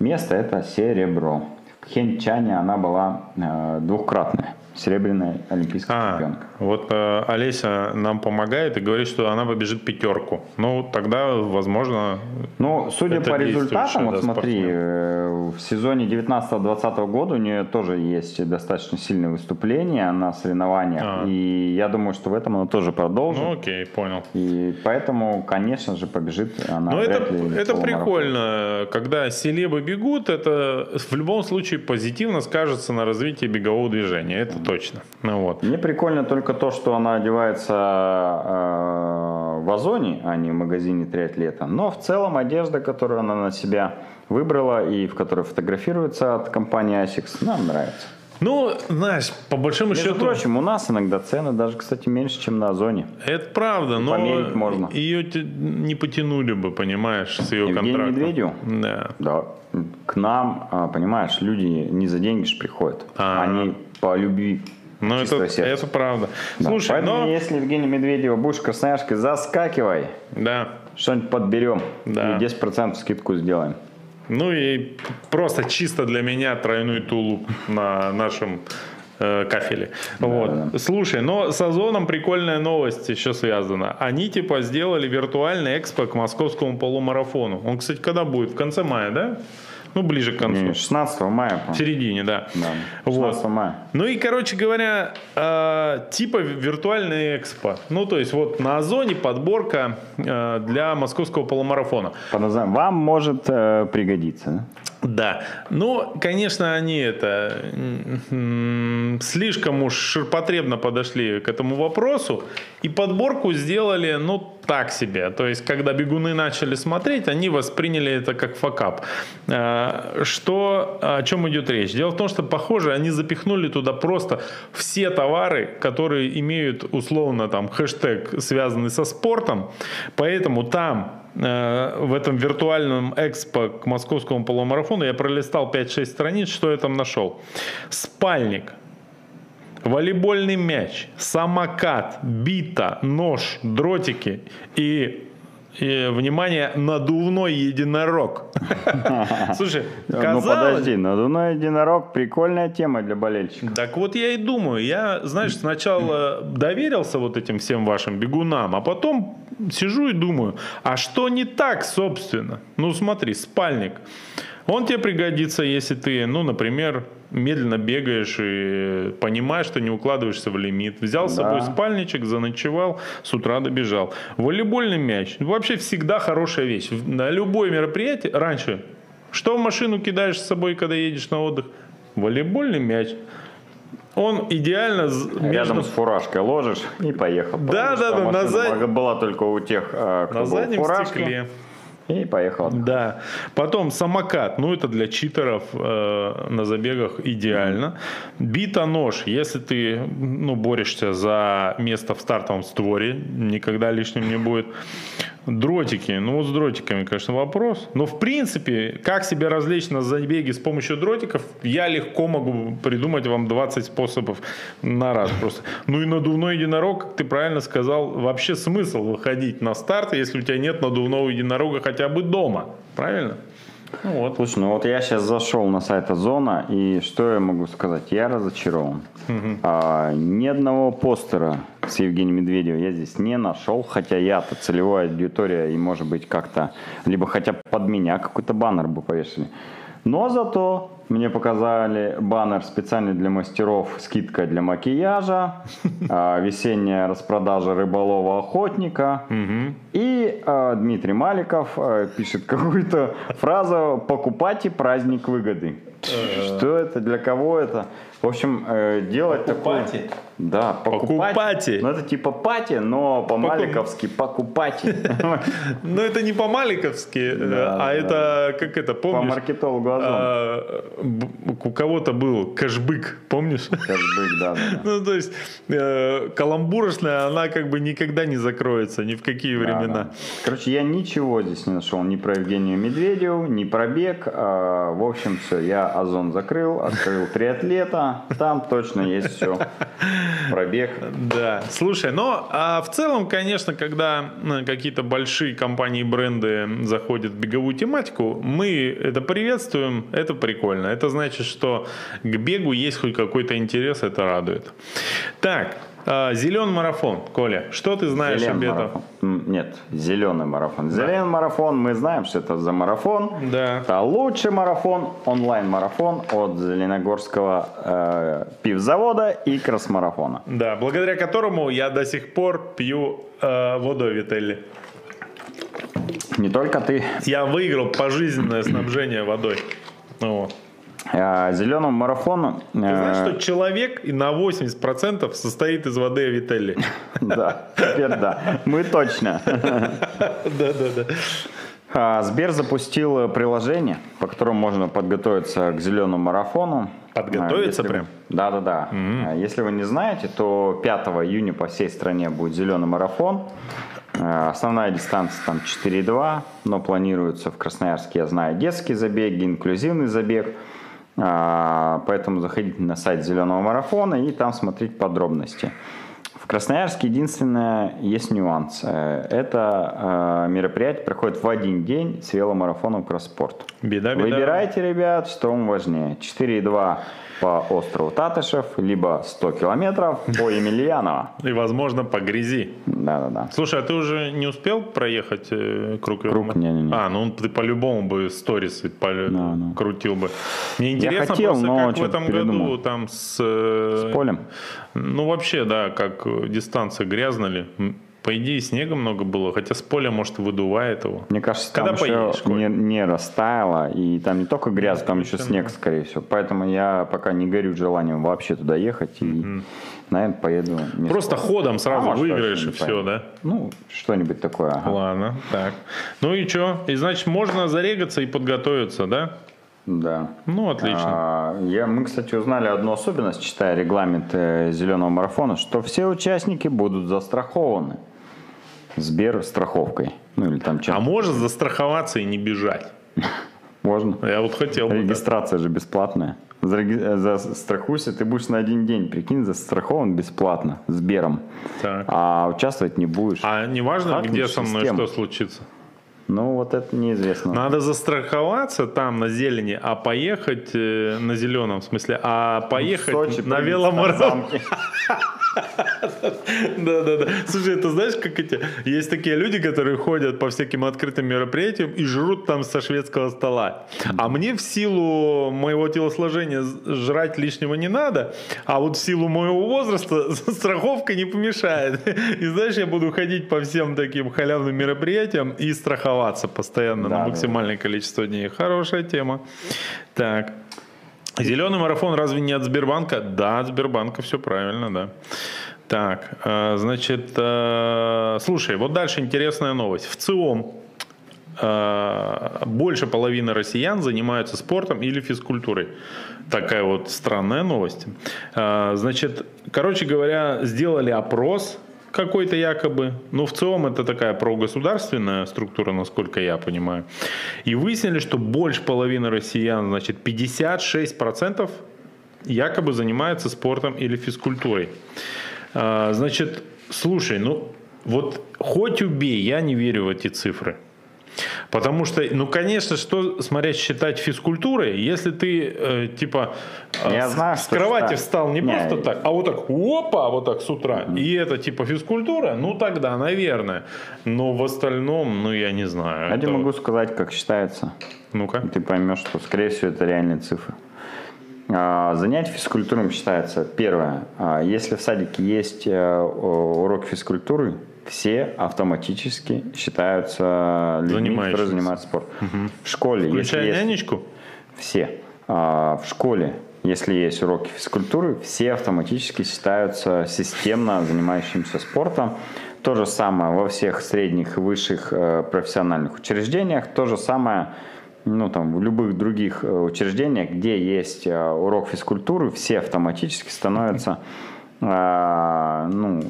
место это серебро. В Хенчане она была э, двухкратная серебряная олимпийская а, чемпионка. Вот э, Олеся нам помогает и говорит, что она побежит пятерку. Ну, тогда, возможно... Ну, судя по результатам, вот смотри, э, в сезоне 19-20 года у нее тоже есть достаточно сильное выступление на соревнованиях. А. И я думаю, что в этом она тоже продолжит. Ну, окей, понял. И поэтому, конечно же, побежит она. Ну, это, это прикольно. Когда селебы бегут, это в любом случае позитивно скажется на развитии бегового движения. Это точно. Ну, вот. Мне прикольно только то, что она одевается э, в Озоне, а не в магазине триатлета. Но в целом одежда, которую она на себя выбрала и в которой фотографируется от компании ASICS, нам нравится. Ну, знаешь, по большому Между счету... прочим, у нас иногда цены даже, кстати, меньше, чем на Озоне. Это правда, но можно. ее не потянули бы, понимаешь, с ее Евгений контрактом. Медведю? Да. Да. К нам, а, понимаешь, люди не за деньги же приходят. А-а-а. Они по любви ну, это, это правда. Да. Слушай, Поэтому, но... если Евгений Медведева будешь красноярской, заскакивай. Да. Что-нибудь подберем. Да. И 10% скидку сделаем. Ну и просто чисто для меня тройной тулуп на нашем э, кафеле. Да, вот. Да. Слушай, но с Озоном прикольная новость еще связана. Они типа сделали виртуальный экспо к московскому полумарафону. Он, кстати, когда будет? В конце мая, да? Ну, ближе к концу. 16 мая. В середине, да. Да, 16 вот. мая. Ну и, короче говоря, э, типа виртуальный экспо. Ну, то есть вот на Озоне подборка э, для московского полумарафона. Под «Вам может э, пригодиться». Да. Ну, конечно, они это слишком уж ширпотребно подошли к этому вопросу и подборку сделали, ну, так себе. То есть, когда бегуны начали смотреть, они восприняли это как факап. А, что, о чем идет речь? Дело в том, что, похоже, они запихнули туда просто все товары, которые имеют условно там хэштег, связанный со спортом. Поэтому там в этом виртуальном экспо к московскому полумарафону я пролистал 5-6 страниц, что я там нашел. Спальник, волейбольный мяч, самокат, бита, нож, дротики и и, внимание, надувной единорог. Слушай, казалось... Ну подожди, надувной единорог прикольная тема для болельщиков. Так вот я и думаю, я, знаешь, сначала доверился вот этим всем вашим бегунам, а потом сижу и думаю, а что не так, собственно? Ну смотри, спальник. Он тебе пригодится, если ты, ну, например, медленно бегаешь и понимаешь, что не укладываешься в лимит. Взял да. с собой спальничек, заночевал, с утра добежал. Волейбольный мяч. Вообще всегда хорошая вещь. На любое мероприятие раньше. Что в машину кидаешь с собой, когда едешь на отдых? Волейбольный мяч. Он идеально рядом между... с фуражкой ложишь и поехал. Да, да, да. На зад... Была только у тех, э, кто на заднем фуражке. стекле. И поехал. Да. Потом самокат. Ну, это для читеров э, на забегах идеально. Бита-нож. Если ты ну, борешься за место в стартовом створе, никогда лишним не будет. Дротики. Ну, вот с дротиками, конечно, вопрос. Но, в принципе, как себя развлечь на забеге с помощью дротиков, я легко могу придумать вам 20 способов на раз просто. Ну и надувной единорог, как ты правильно сказал, вообще смысл выходить на старт, если у тебя нет надувного единорога хотя бы дома. Правильно? Ну вот. Слушай, ну вот я сейчас зашел на сайт Озона, и что я могу сказать? Я разочарован. Угу. А, ни одного постера с Евгением Медведевым я здесь не нашел, хотя я-то целевая аудитория, и может быть как-то, либо хотя бы под меня какой-то баннер бы повесили. Но зато мне показали баннер специальный для мастеров, скидка для макияжа, а, весенняя распродажа рыболова-охотника. И а, Дмитрий Маликов а, пишет какую-то фразу «покупайте праздник выгоды». Что это, для кого это? В общем, э, делать такое... Да. Покупати. Ну, это типа пати, но по-маликовски покупати. Ну, это не по-маликовски, э, а это, как это, По помнишь? маркетологу Озон. а, у кого-то был кэшбэк, помнишь? Кэшбэк, да. Ну, то есть, э, каламбурочная, она как бы никогда не закроется, ни в какие времена. Короче, я ничего здесь не нашел, ни про Евгению Медведеву, ни про бег. А, В общем, все, я Озон закрыл, открыл триатлета, там точно есть все про бег. Да, слушай, но а в целом, конечно, когда э, какие-то большие компании, бренды заходят в беговую тематику, мы это приветствуем, это прикольно. Это значит, что к бегу есть хоть какой-то интерес, это радует. Так, зеленый марафон, Коля, что ты знаешь об Зеленый этом? марафон. Нет, зеленый марафон. Зеленый марафон, мы знаем, что это за марафон. Да. Это лучший марафон, онлайн-марафон от Зеленогорского э, пивзавода и кросс-марафона. Да, благодаря которому я до сих пор пью э, водой Вителли. Не только ты. Я выиграл пожизненное снабжение водой. Ну Вот. Э, зеленому марафону... Ты знаешь, что человек и на 80% состоит из воды Вителли? Да, теперь да. Мы точно. Да-да-да. А, Сбер запустил приложение, по которому можно подготовиться к зеленому марафону. Подготовиться А, если- прям? Да-да-да. А, Если вы не знаете, то 5 июня по всей стране будет зеленый марафон. А, Основная дистанция там 4,2, но планируется в Красноярске, я знаю, детские забеги, инклюзивный забег. А, Поэтому заходите на сайт зеленого марафона и там смотреть подробности. В Красноярске единственное есть нюанс. Э, Это э, мероприятие проходит в один день с веломарафоном Кросспорт. Беда, беда. Выбирайте, ребят, что вам важнее. 4,2 по острову Татышев, либо 100 километров по Емельянова. И, возможно, по грязи. Да-да-да. Слушай, а ты уже не успел проехать э, круг? Круг? Не-не-не. А, ну ты по-любому бы Да, да. крутил бы. Мне интересно хотел, просто, но как в этом передумал. году там с... э, С полем. Ну, вообще, да, как э, дистанция грязно ли. По идее, снега много было, хотя с поля, может, выдувает его. Мне кажется, там Когда еще поедешь, не, не растаяло, и там не только грязь, там еще снег, скорее всего. Поэтому я пока не горю желанием вообще туда ехать, и, наверное, поеду. Просто ходом сразу А выиграешь и все, поеду. да? Ну, что-нибудь такое. ага. Ладно, так. Ну и что? И значит, можно зарегаться и подготовиться, да? Да. Ну, отлично. А, я, мы, кстати, узнали одну особенность, читая регламент э, зеленого марафона, что все участники будут застрахованы. Сбер страховкой. Ну или там А чем можно застраховаться и не бежать? можно. Я вот хотел бы. Регистрация же бесплатная. Э, Застрахуйся, ты будешь на один день, прикинь, застрахован бесплатно, Сбером. Так. А участвовать не будешь. А не важно, Хакнешь где со мной систему. что случится? Ну, вот это неизвестно. Надо застраховаться там на зелени, а поехать э, на зеленом, в смысле, а поехать Сочи на веломарафон. Да, да, да. Слушай, ты знаешь, как эти... Есть такие люди, которые ходят по всяким открытым мероприятиям и жрут там со шведского стола. А мне в силу моего телосложения жрать лишнего не надо, а вот в силу моего возраста страховка не помешает. И знаешь, я буду ходить по всем таким халявным мероприятиям и страховаться постоянно Да, на да, максимальное количество дней. Хорошая тема. Так. Зеленый марафон разве не от Сбербанка? Да, от Сбербанка все правильно, да. Так, э, значит, э, слушай, вот дальше интересная новость. В ЦИОМ э, больше половины россиян занимаются спортом или физкультурой. Такая вот странная новость. Значит, короче говоря, сделали опрос какой-то якобы. Ну, в целом это такая прогосударственная структура, насколько я понимаю. И выяснили, что больше половины россиян, значит, 56% якобы занимается спортом или физкультурой. А, Значит, слушай, ну вот хоть убей, я не верю в эти цифры. Потому что, ну, конечно, что, смотря считать физкультурой, если ты, э, типа, э, Я с, знаю, с что кровати считаю. встал не Не, просто так, а вот так, опа, вот так с утра, и это, типа, физкультура, ну, тогда, наверное. Но в остальном, ну, я не знаю. Я Это могу сказать, как считается. Ну-ка. Ты поймешь, что, скорее всего, это реальные цифры. А, Занятие физкультурой считается первое. а, Если в садике есть э, урок физкультуры, все автоматически считаются людьми, которые занимаются спортом. В школе, если Включая есть нянечку? все. а, в школе, если есть уроки физкультуры, все автоматически считаются системно занимающимся спортом. То же самое во всех средних и высших э, профессиональных учреждениях, то же самое ну, там, в любых других э, учреждениях, где есть э, урок физкультуры, все автоматически становятся а, ну,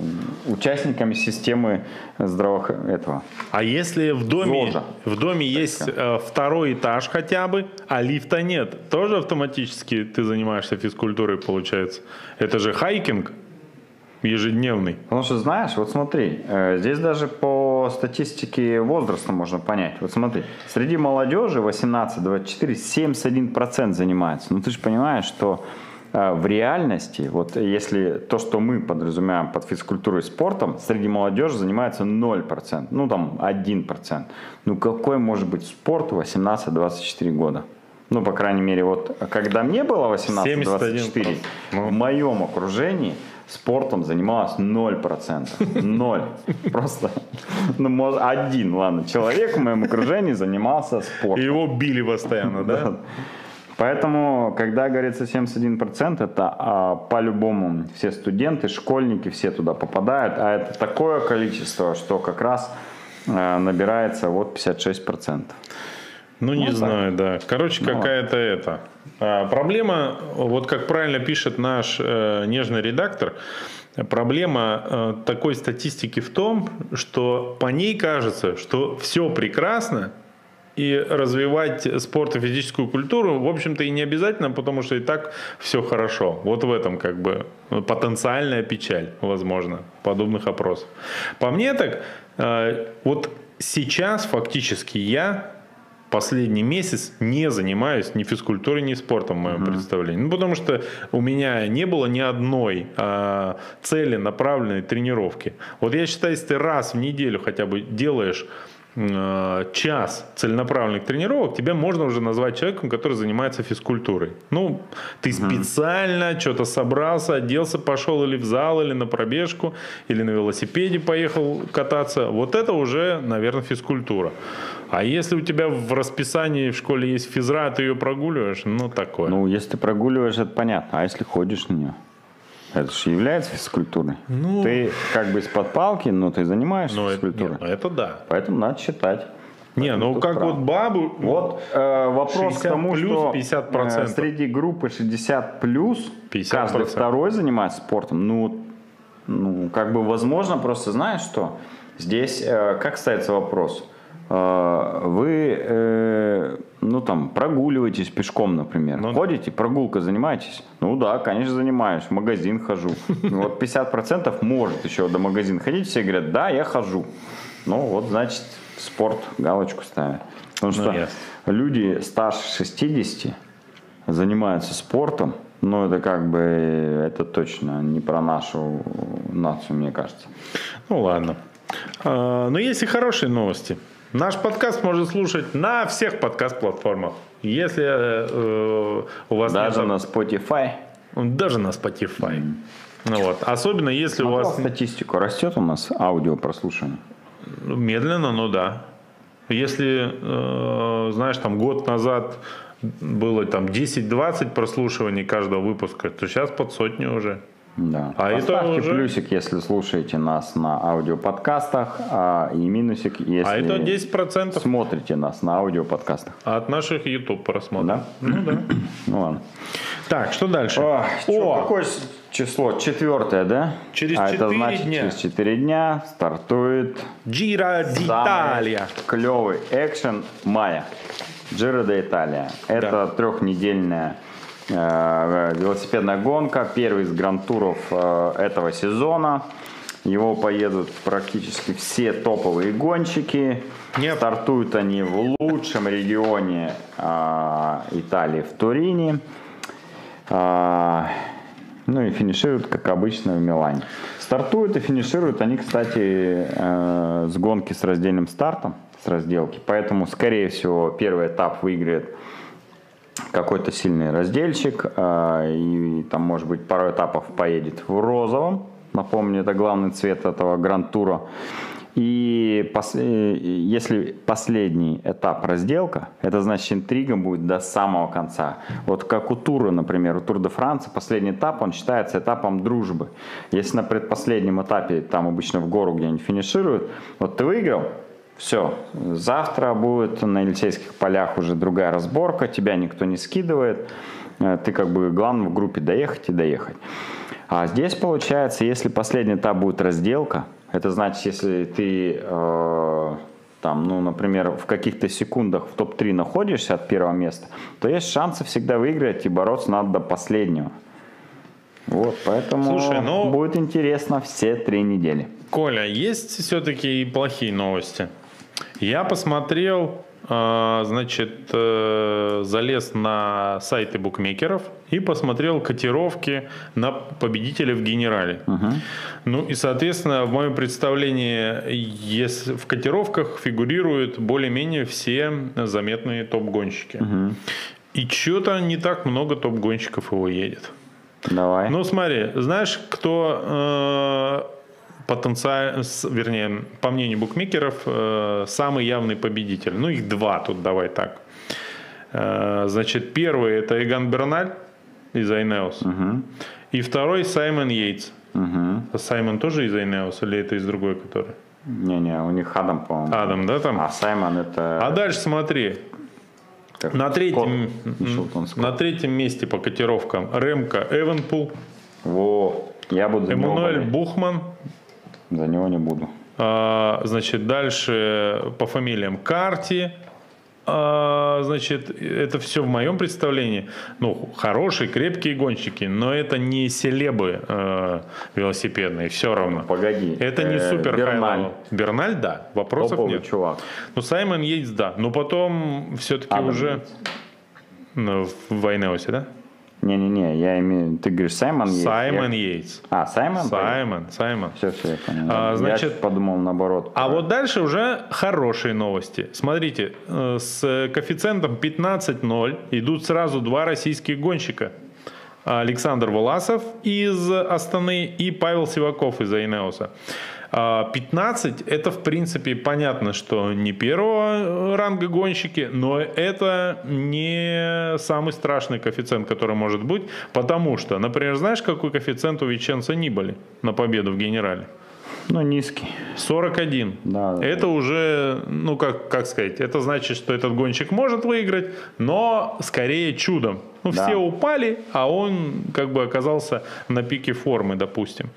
участниками системы здравоох... этого. А если в доме, в доме есть э, второй этаж хотя бы, а лифта нет, тоже автоматически ты занимаешься физкультурой, получается? Это же хайкинг ежедневный. Потому что, знаешь, вот смотри, э, здесь даже по статистике возраста можно понять. Вот смотри, среди молодежи 18-24 71% занимается. Ну ты же понимаешь, что в реальности, вот если то, что мы подразумеваем под физкультурой и спортом, среди молодежи занимается 0%, ну там 1%. Ну какой может быть спорт 18-24 года? Ну, по крайней мере, вот когда мне было 18-24, ну. в моем окружении спортом занималось 0%. Ноль. Просто, ну, может, один, ладно, человек в моем окружении занимался спортом. И его били постоянно, да? Поэтому, когда говорится 71%, это а, по-любому все студенты, школьники, все туда попадают, а это такое количество, что как раз а, набирается вот 56%. Ну, не ну, знаю, так. да. Короче, ну, какая-то это. А, проблема, вот как правильно пишет наш э, нежный редактор, Проблема э, такой статистики в том, что по ней кажется, что все прекрасно, и развивать спорт и физическую культуру, в общем-то, и не обязательно, потому что и так все хорошо. Вот в этом как бы потенциальная печаль, возможно, подобных опросов. По мне так, э, вот сейчас фактически я последний месяц не занимаюсь ни физкультурой, ни спортом в моем mm-hmm. представлении. Ну, потому что у меня не было ни одной а, цели направленной тренировки. Вот я считаю, если ты раз в неделю хотя бы делаешь час целенаправленных тренировок, тебя можно уже назвать человеком, который занимается физкультурой. Ну, ты специально mm что-то собрался, оделся, пошел или в зал, или на пробежку, или на велосипеде поехал кататься. Вот это уже, наверное, физкультура. А если у тебя в расписании в школе есть физра, ты ее прогуливаешь, ну такое. Ну, если ты прогуливаешь, это понятно. А если ходишь на нее? Это же является физкультурой. Ну, ты как бы из-под палки, но ты занимаешься ну, физкультурой. Это, нет, это да. Поэтому надо считать. Не, ну как прав. вот бабу. Вот э, вопрос к тому, плюс, что 50%. Э, среди группы 60 плюс 50%. каждый второй занимается спортом. Ну, ну, как бы возможно, просто знаешь что? Здесь э, как ставится вопрос? Э, вы э, ну там прогуливаетесь пешком, например, ну, ходите, прогулка занимаетесь? Ну да, конечно, занимаюсь, в магазин хожу. Ну, вот 50% может еще до магазина ходить, все говорят, да, я хожу. Ну вот, значит, спорт, галочку ставят. Потому ну, что ну, люди старше 60 занимаются спортом, но это как бы, это точно не про нашу нацию, мне кажется. Ну ладно. А, но есть и хорошие новости. Наш подкаст можно слушать на всех подкаст-платформах. Если э, у вас даже нет... на Spotify. Даже на Spotify. Mm. Ну вот. Особенно если Смотрел у вас статистику растет у нас аудио прослушивание. Медленно, но да. Если э, знаешь, там год назад было там 10-20 прослушиваний каждого выпуска, то сейчас под сотню уже. Да. А Поставьте это уже... плюсик, если слушаете нас на аудиоподкастах, а, и минусик, если а это 10%. смотрите нас на аудиоподкастах. А от наших YouTube просмотров. Да? Ну да. Ну ладно. Так, что дальше? О, О! какое число? Четвертое, да? Через а 4 это значит, дня. через 4 дня стартует Джира d'Italia. Клевый экшен мая. Джира d'Italia. Это да. трехнедельная велосипедная гонка, первый из гран-туров э, этого сезона. Его поедут практически все топовые гонщики. Нет. Стартуют они в лучшем регионе э, Италии, в Турине. Ну и финишируют, как обычно, в Милане. Стартуют и финишируют они, кстати, с гонки с раздельным стартом, с разделки. Поэтому, скорее всего, первый этап выиграет какой-то сильный раздельщик, а, и там, может быть, пару этапов поедет в розовом. Напомню, это главный цвет этого гранд-тура. И пос, если последний этап разделка, это значит интрига будет до самого конца. Вот как у Тура, например, у Тур де Франции, последний этап, он считается этапом дружбы. Если на предпоследнем этапе, там обычно в гору где-нибудь финишируют, вот ты выиграл, все, завтра будет на Елисейских полях уже другая разборка, тебя никто не скидывает, э, ты как бы главное в группе доехать и доехать. А здесь получается, если последний этап будет разделка, это значит, если ты э, там, ну, например, в каких-то секундах в топ-3 находишься от первого места, то есть шансы всегда выиграть и бороться надо до последнего. Вот, поэтому Слушай, ну, будет интересно все три недели. Коля, есть все-таки и плохие новости. Я посмотрел, а, значит, э, залез на сайты букмекеров и посмотрел котировки на победителя в генерале. Угу. Ну и, соответственно, в моем представлении если в котировках фигурируют более-менее все заметные топ-гонщики. Угу. И что-то не так много топ-гонщиков его едет. Давай. Ну смотри, знаешь, кто э, потенциально, вернее, по мнению букмекеров, э, самый явный победитель. Ну, их два тут, давай так. Э, значит, первый это Эган Берналь из Айнеус. Угу. И второй Саймон Йейтс. Угу. Саймон тоже из Айнеус или это из другой, который? Не-не, у них Адам, по-моему. Адам, да, там? А Саймон это... А дальше смотри. Так, на, третьем, на третьем месте по котировкам Ремка Эвенпул. Во, я буду Эммануэль Бухман за него не буду. А, значит, дальше по фамилиям Карти. А, значит, это все в моем представлении. Ну, хорошие, крепкие гонщики, но это не селебы э, велосипедные, все равно. Погоди. Это не э, супер Берналь. Берналь, да, вопросов Топовый нет. чувак. Ну, Саймон Йейтс, да. Но потом все-таки Адам уже... Ну, в Вайнеусе, да? Не-не-не, я имею... Ты говоришь Саймон Йейтс? Саймон Йейтс. А, Саймон? Саймон, Саймон. Все, все, я понял. А, значит, я подумал наоборот. А вот дальше уже хорошие новости. Смотрите, э, с коэффициентом 15-0 идут сразу два российских гонщика. Александр Воласов из Астаны и Павел Сиваков из Айнеуса. 15 а, это в принципе понятно, что не первого ранга гонщики, но это не самый страшный коэффициент, который может быть, потому что, например, знаешь, какой коэффициент у Веченца Нибали на победу в генерале? Ну, низкий. 41. Да, это да. уже, ну, как, как сказать, это значит, что этот гонщик может выиграть, но скорее чудом. Ну, да. все упали, а он как бы оказался на пике формы, допустим.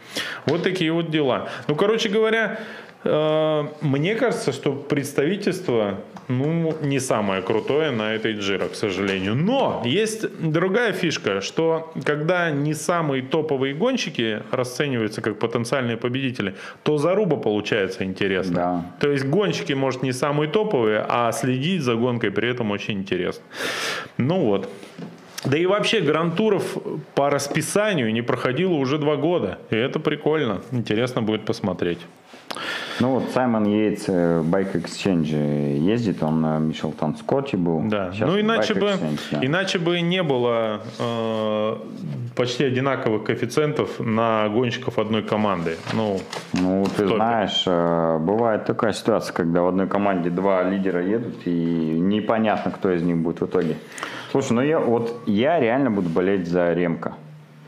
Вот такие вот дела. Ну, короче говоря, мне кажется, что представительство ну, не самое крутое на этой джиро, к сожалению. Но есть другая фишка, что когда не самые топовые гонщики расцениваются как потенциальные победители, то заруба получается интересно. Да. То есть гонщики, может, не самые топовые, а следить за гонкой при этом очень интересно. Ну вот. Да и вообще грантуров по расписанию не проходило уже два года. И это прикольно. Интересно будет посмотреть. Ну вот Саймон Йейтс в Bike Exchange ездит, он на Мишелтон Скотте был. Да, Сейчас ну иначе бы, Exchange, да. иначе бы не было э, почти одинаковых коэффициентов на гонщиков одной команды. Ну, ну ты топе. знаешь, э, бывает такая ситуация, когда в одной команде два лидера едут, и непонятно, кто из них будет в итоге. Слушай, ну я вот я реально буду болеть за Ремка.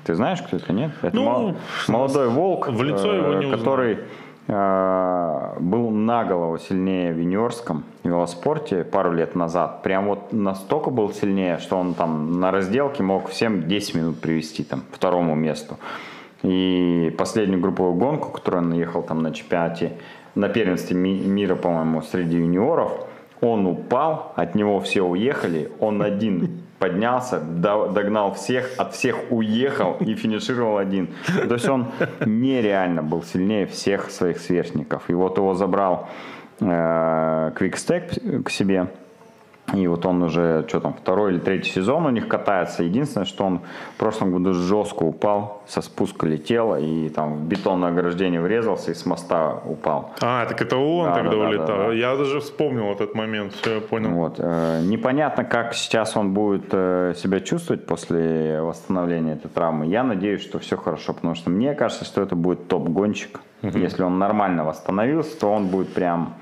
Ты знаешь, кто это, нет? Это ну, молодой волк, в лицо его не который узнал Э, был на голову сильнее в юниорском велоспорте пару лет назад. Прям вот настолько был сильнее, что он там на разделке мог всем 10 минут привести там второму месту. И последнюю групповую гонку, которую он наехал там на чемпионате, на первенстве мира, по-моему, среди юниоров, он упал, от него все уехали, он один поднялся, догнал всех, от всех уехал и финишировал один. То есть он нереально был сильнее всех своих сверстников. И вот его забрал э, Quickstep к себе. И вот он уже, что там, второй или третий сезон у них катается. Единственное, что он в прошлом году жестко упал, со спуска летел, и там в бетонное ограждение врезался и с моста упал. А, так это он Да, тогда да, улетал. да, да. Я даже вспомнил этот момент, все, я понял. Вот. э, Непонятно, как сейчас он будет э, себя чувствовать после восстановления этой травмы. Я надеюсь, что все хорошо, потому что мне кажется, что это будет топ-гонщик. Если он нормально восстановился, то он будет прям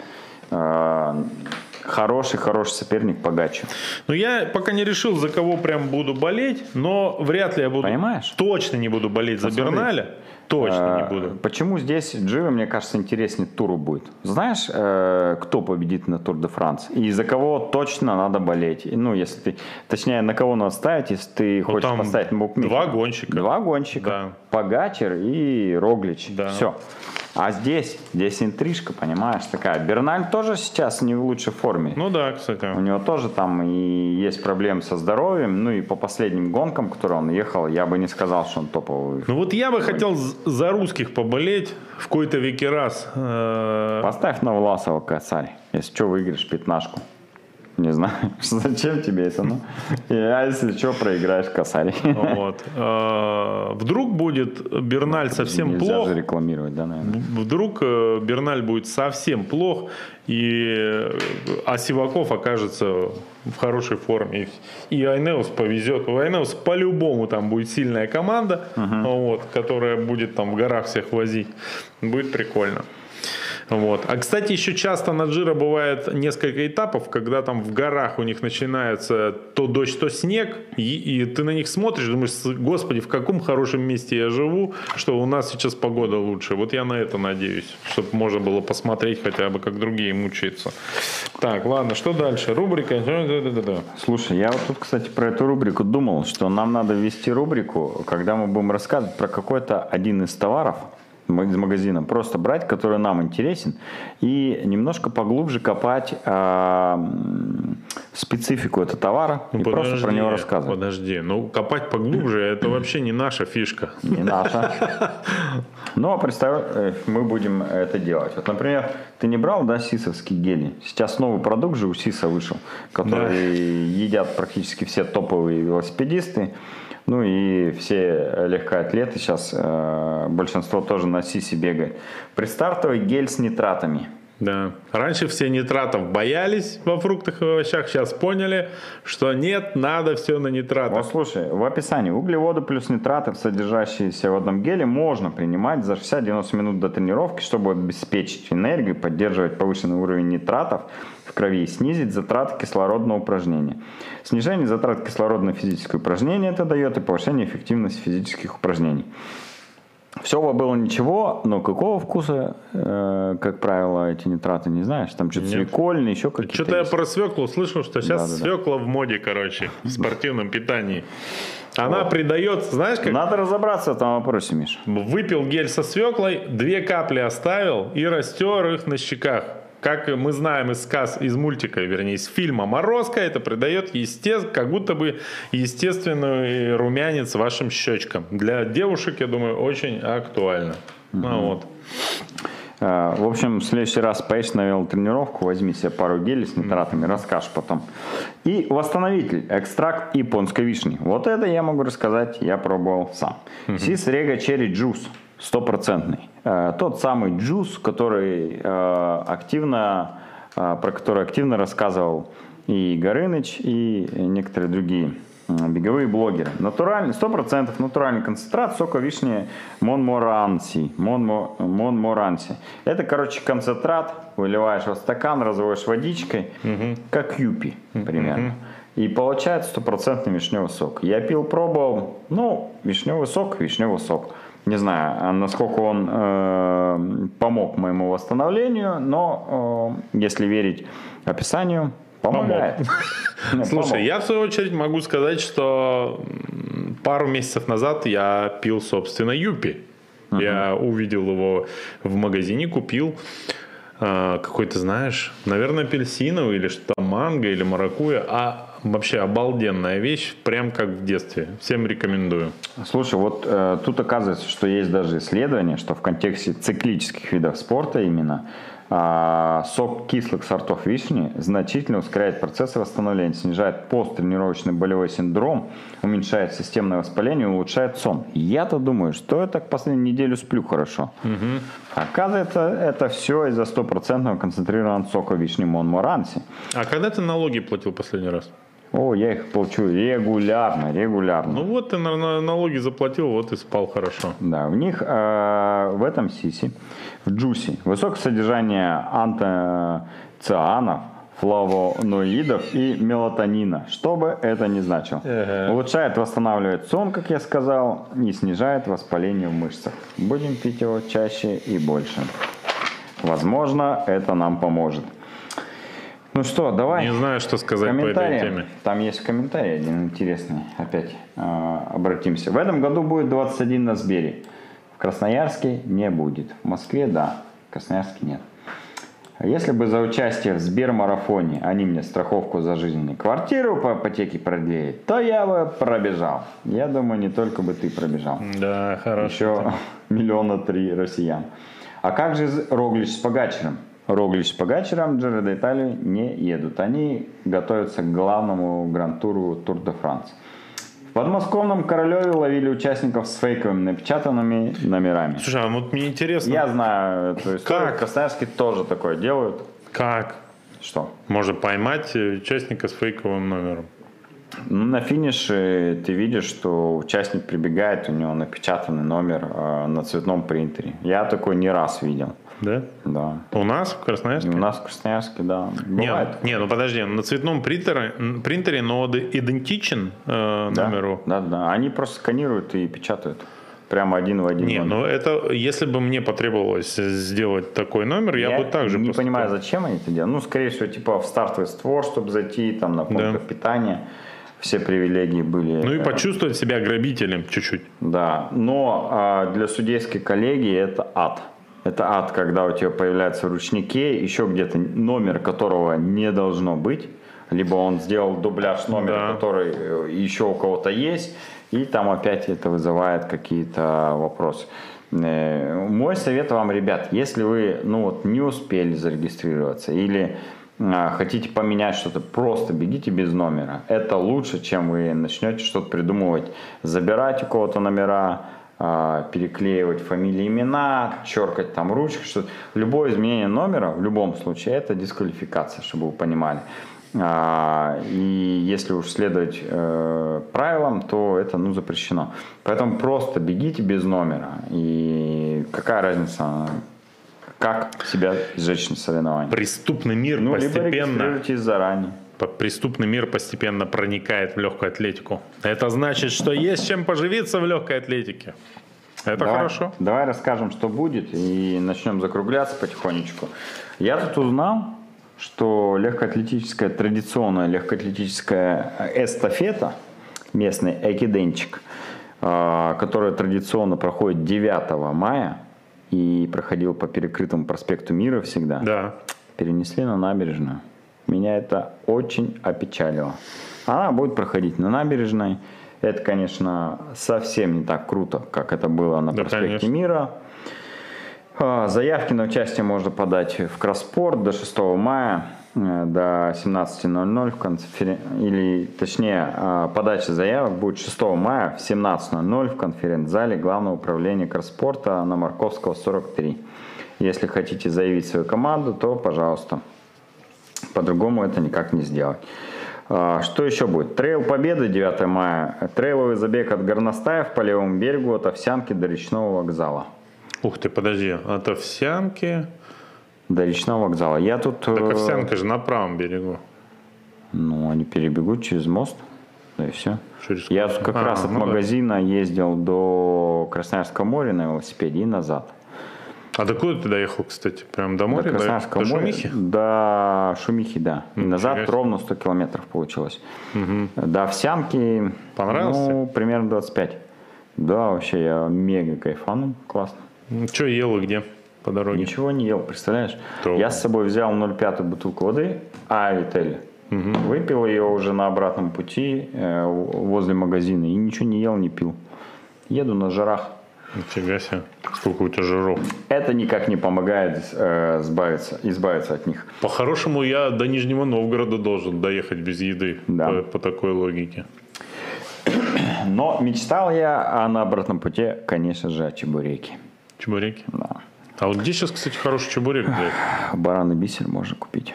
э, хороший, хороший соперник по гачу. Ну, я пока не решил, за кого прям буду болеть, но вряд ли я буду... Понимаешь? Точно не буду болеть за Посмотри. Берналя. Точно не Э, буду. Почему здесь Джиро, мне кажется, интереснее туру будет? Знаешь, э, кто победит на Тур де Франс? И за кого точно надо болеть? Ну, если ты, точнее, на кого надо ставить, если ты хочешь там поставить на букмекера? два гонщика. Два гонщика. Да. Погачер и Роглич. Да. Все. А здесь, здесь интрижка, понимаешь, такая. Берналь тоже сейчас не в лучшей форме. Ну да, кстати. У него тоже там и есть проблемы со здоровьем. Ну и по последним гонкам, которые он ехал, я бы не сказал, что он топовый. Ну вот я бы хотел за русских поболеть в какой-то веки раз. Э, Поставь на Власова косарь, если что, выиграешь пятнашку. Не знаю, зачем тебе это, ну. А если что, проиграешь косарь. Вот. Э, Вдруг будет Берналь совсем Нельзя плох. же рекламировать, да, наверное. Вдруг э, Берналь будет совсем плох, и, э, а Сиваков окажется в хорошей форме. И, Айнеус повезет. У Айнеус по-любому там будет сильная команда, вот, которая будет там в горах всех возить. Будет прикольно. Вот. А, кстати, еще часто на Джиро бывает несколько этапов, когда там в горах у них начинается то дождь, то снег, и, и ты на них смотришь, думаешь, «С- господи, в каком хорошем месте я живу, что у нас сейчас погода лучше. Вот я на это надеюсь, чтобы можно было посмотреть хотя бы, как другие мучаются. Так, ладно, что дальше? Рубрика. Да-да-да-да. Слушай, я вот тут, кстати, про эту рубрику думал, что нам надо ввести рубрику, когда мы будем рассказывать про какой-то один из товаров из магазина, просто брать, который нам интересен, и немножко поглубже копать м, специфику этого товара и просто про него рассказывать. Подожди, ну копать поглубже, это вообще не наша фишка. Не наша. Ну, а представь, э, мы будем это делать. Вот, например, ты не брал, да, сисовские гели? Сейчас новый продукт же у Сиса вышел, который едят практически все топовые велосипедисты. Ну и все легкоатлеты сейчас, э, большинство тоже на Сисе бегает. Предстартовый гель с нитратами. Да. Раньше все нитратов боялись во фруктах и овощах, сейчас поняли, что нет, надо все на Вот нитратах. слушай, в описании углеводы плюс нитраты, содержащиеся в одном геле, можно принимать за 60-90 минут до тренировки, чтобы обеспечить энергию, поддерживать повышенный уровень нитратов в крови и снизить затраты кислородного упражнения. Снижение затрат кислорода на физическое упражнение это дает и повышение эффективности физических упражнений. Все было ничего, но какого вкуса, э, как правило, эти нитраты не знаешь? Там что-то Нет. свекольные, еще какие-то. Что-то я про свеклу слышал, что сейчас Да-да-да. свекла в моде, короче, в спортивном питании. Она придает, знаешь, как Надо разобраться в этом вопросе, Миш. выпил гель со свеклой, две капли оставил и растер их на щеках. Как мы знаем из сказ, из мультика, вернее, из фильма «Морозко», это придает есте... как будто бы естественный румянец вашим щечкам. Для девушек, я думаю, очень актуально. Ну вот. Э, В общем, в следующий раз поедешь на велотренировку, возьми себе пару гелей с нитратами, расскажешь потом. И восстановитель, экстракт японской вишни. Вот это я могу рассказать, я пробовал сам. SiS Rego Cherry Juice, стопроцентный. Э, Тот самый джус, который э, активно, э, про который активно рассказывал и Горыныч, и некоторые другие беговые блогеры. Натуральный, 100% натуральный концентрат сока вишни Монморанси. Монмо, Монморанси. Это, короче, концентрат, выливаешь в стакан, разводишь водичкой, как юпи примерно. И получается стопроцентный вишневый сок. Я пил, пробовал, ну, вишневый сок, вишневый сок. Не знаю, а насколько он э, помог моему восстановлению, но э, если верить описанию, помогает. Не, Слушай, помог. я в свою очередь могу сказать, что пару месяцев назад я пил, собственно, Юпи. Я увидел его в магазине, купил какой-то, знаешь, наверное, апельсиновый или что-то манго или маракуя. А вообще обалденная вещь, прям как в детстве. Всем рекомендую. Слушай, вот э, тут оказывается, что есть даже исследование, что в контексте циклических видов спорта именно а, сок кислых сортов вишни значительно ускоряет процессы восстановления, снижает посттренировочный болевой синдром, уменьшает системное воспаление и улучшает сон. Я-то думаю, что я так последнюю неделю сплю хорошо. Угу. Оказывается, это все из-за стопроцентного концентрированного сока вишни Монморанси. А когда ты налоги платил последний раз? О, я их плачу регулярно, регулярно. Ну вот ты на налоги заплатил, вот и спал хорошо. Да, в них э, в этом сиси, в джуси, высокое содержание антоцианов, флавоноидов и мелатонина, что бы это ни значило. Ага. Улучшает, восстанавливает сон, как я сказал, и снижает воспаление в мышцах. Будем пить его чаще и больше. Возможно, это нам поможет. Ну что, давай. Не знаю, что сказать по этой теме. Там есть комментарий один интересный. Опять э, обратимся. В этом году будет 21 на Сбере. Красноярске не будет. В Москве да. В Красноярске нет. Если бы за участие в Сбермарафоне они мне страховку за жизнь и квартиру по ипотеке продлили, то я бы пробежал. Я думаю, не только бы ты пробежал. Да, хорошо. Еще миллиона три россиян. А как же Роглич с Погачером? Роглич с Погачером де Италию не едут. Они готовятся к главному гран-туру Тур де Франс. В подмосковном Королеве ловили участников с фейковыми напечатанными номерами. Слушай, а вот мне интересно. Я знаю эту историю. Как? Красноярске тоже такое делают. Как? Что? Можно поймать участника с фейковым номером. Ну, на финише ты видишь, что участник прибегает, у него напечатанный номер э, на цветном принтере. Я такой не раз видел. Да? Да. У нас в Красноярске? У нас в Красноярске, да. Бывает. Не, не ну подожди, на цветном принтере, принтере но идентичен э, да, номеру? Да, да. Они просто сканируют и печатают. Прямо один в один. Не, номер. ну это, если бы мне потребовалось сделать такой номер, я, я бы также не поступил. понимаю, зачем они это делают. Ну, скорее всего, типа в стартовый створ, чтобы зайти, там, на пункт да. питания все привилегии были. Ну и почувствовать себя грабителем чуть-чуть. Да, но а, для судейской коллегии это ад. Это ад, когда у тебя появляется в ручнике еще где-то номер, которого не должно быть. Либо он сделал дубляж номера, да. который э, еще у кого-то есть, и там опять это вызывает какие-то вопросы. Э, мой совет вам, ребят, если вы ну вот, не успели зарегистрироваться или а, хотите поменять что-то, просто бегите без номера. Это лучше, чем вы начнете что-то придумывать, забирать у кого-то номера, переклеивать фамилии, имена, черкать там ручкой, что любое изменение номера в любом случае это дисквалификация, чтобы вы понимали. А, и если уж следовать э, правилам, то это ну, запрещено. Поэтому просто бегите без номера. И какая разница, как себя сжечь на соревновании? Преступный мир ну, постепенно... Либо заранее преступный мир постепенно проникает в легкую атлетику. Это значит, что есть чем поживиться в легкой атлетике. Это давай, хорошо. Давай расскажем, что будет, и начнем закругляться потихонечку. Я тут узнал, что легкоатлетическая, традиционная легкоатлетическая эстафета, местный экиденчик, а, которая традиционно проходит 9 мая и проходил по перекрытому проспекту Мира всегда, да. перенесли на набережную. Меня это очень опечалило. Она будет проходить на набережной. Это, конечно, совсем не так круто, как это было на да, проспекте конечно. Мира. А, заявки на участие можно подать в Кросспорт до 6 мая э, до 17.00 в конферен... или точнее а, подача заявок будет 6 мая в 17.00 в конференц-зале Главного управления Кросспорта на Марковского 43. Если хотите заявить свою команду, то пожалуйста. По-другому это никак не сделать. А, что еще будет? Трейл Победы 9 мая. Трейловый забег от Горностаев по левому берегу от Овсянки до речного вокзала. Ух ты, подожди, от Овсянки... До речного вокзала. Я тут... Так э, Овсянка же на правом берегу. Ну, они перебегут через мост. Да и все. Через Я как а, раз от ну магазина да. ездил до Красноярского моря на велосипеде и назад. А до куда ты доехал, кстати? Прям до моря? До Красноярского до, моря, Шумихи? До Шумихи, да. И назад себе. ровно 100 километров получилось. Угу. До Овсянки... Понравился? Ну, примерно 25. Да, вообще я мега кайфанул. Классно. Ну, что ел и где по дороге? Ничего не ел, представляешь? То... Я с собой взял 0,5 бутылку воды, а Витель Выпил ее уже на обратном пути э, возле магазина и ничего не ел, не пил. Еду на жирах. Нифига себе. Сколько у тебя жиров. Это никак не помогает э, избавиться, избавиться от них. По-хорошему, я до Нижнего Новгорода должен доехать без еды. Да. По, по такой логике. Но мечтал я а на обратном пути, конечно же, о чебуреке. Чебуреки. Да. А вот где сейчас, кстати, хороший чебурек? Баран и бисер можно купить.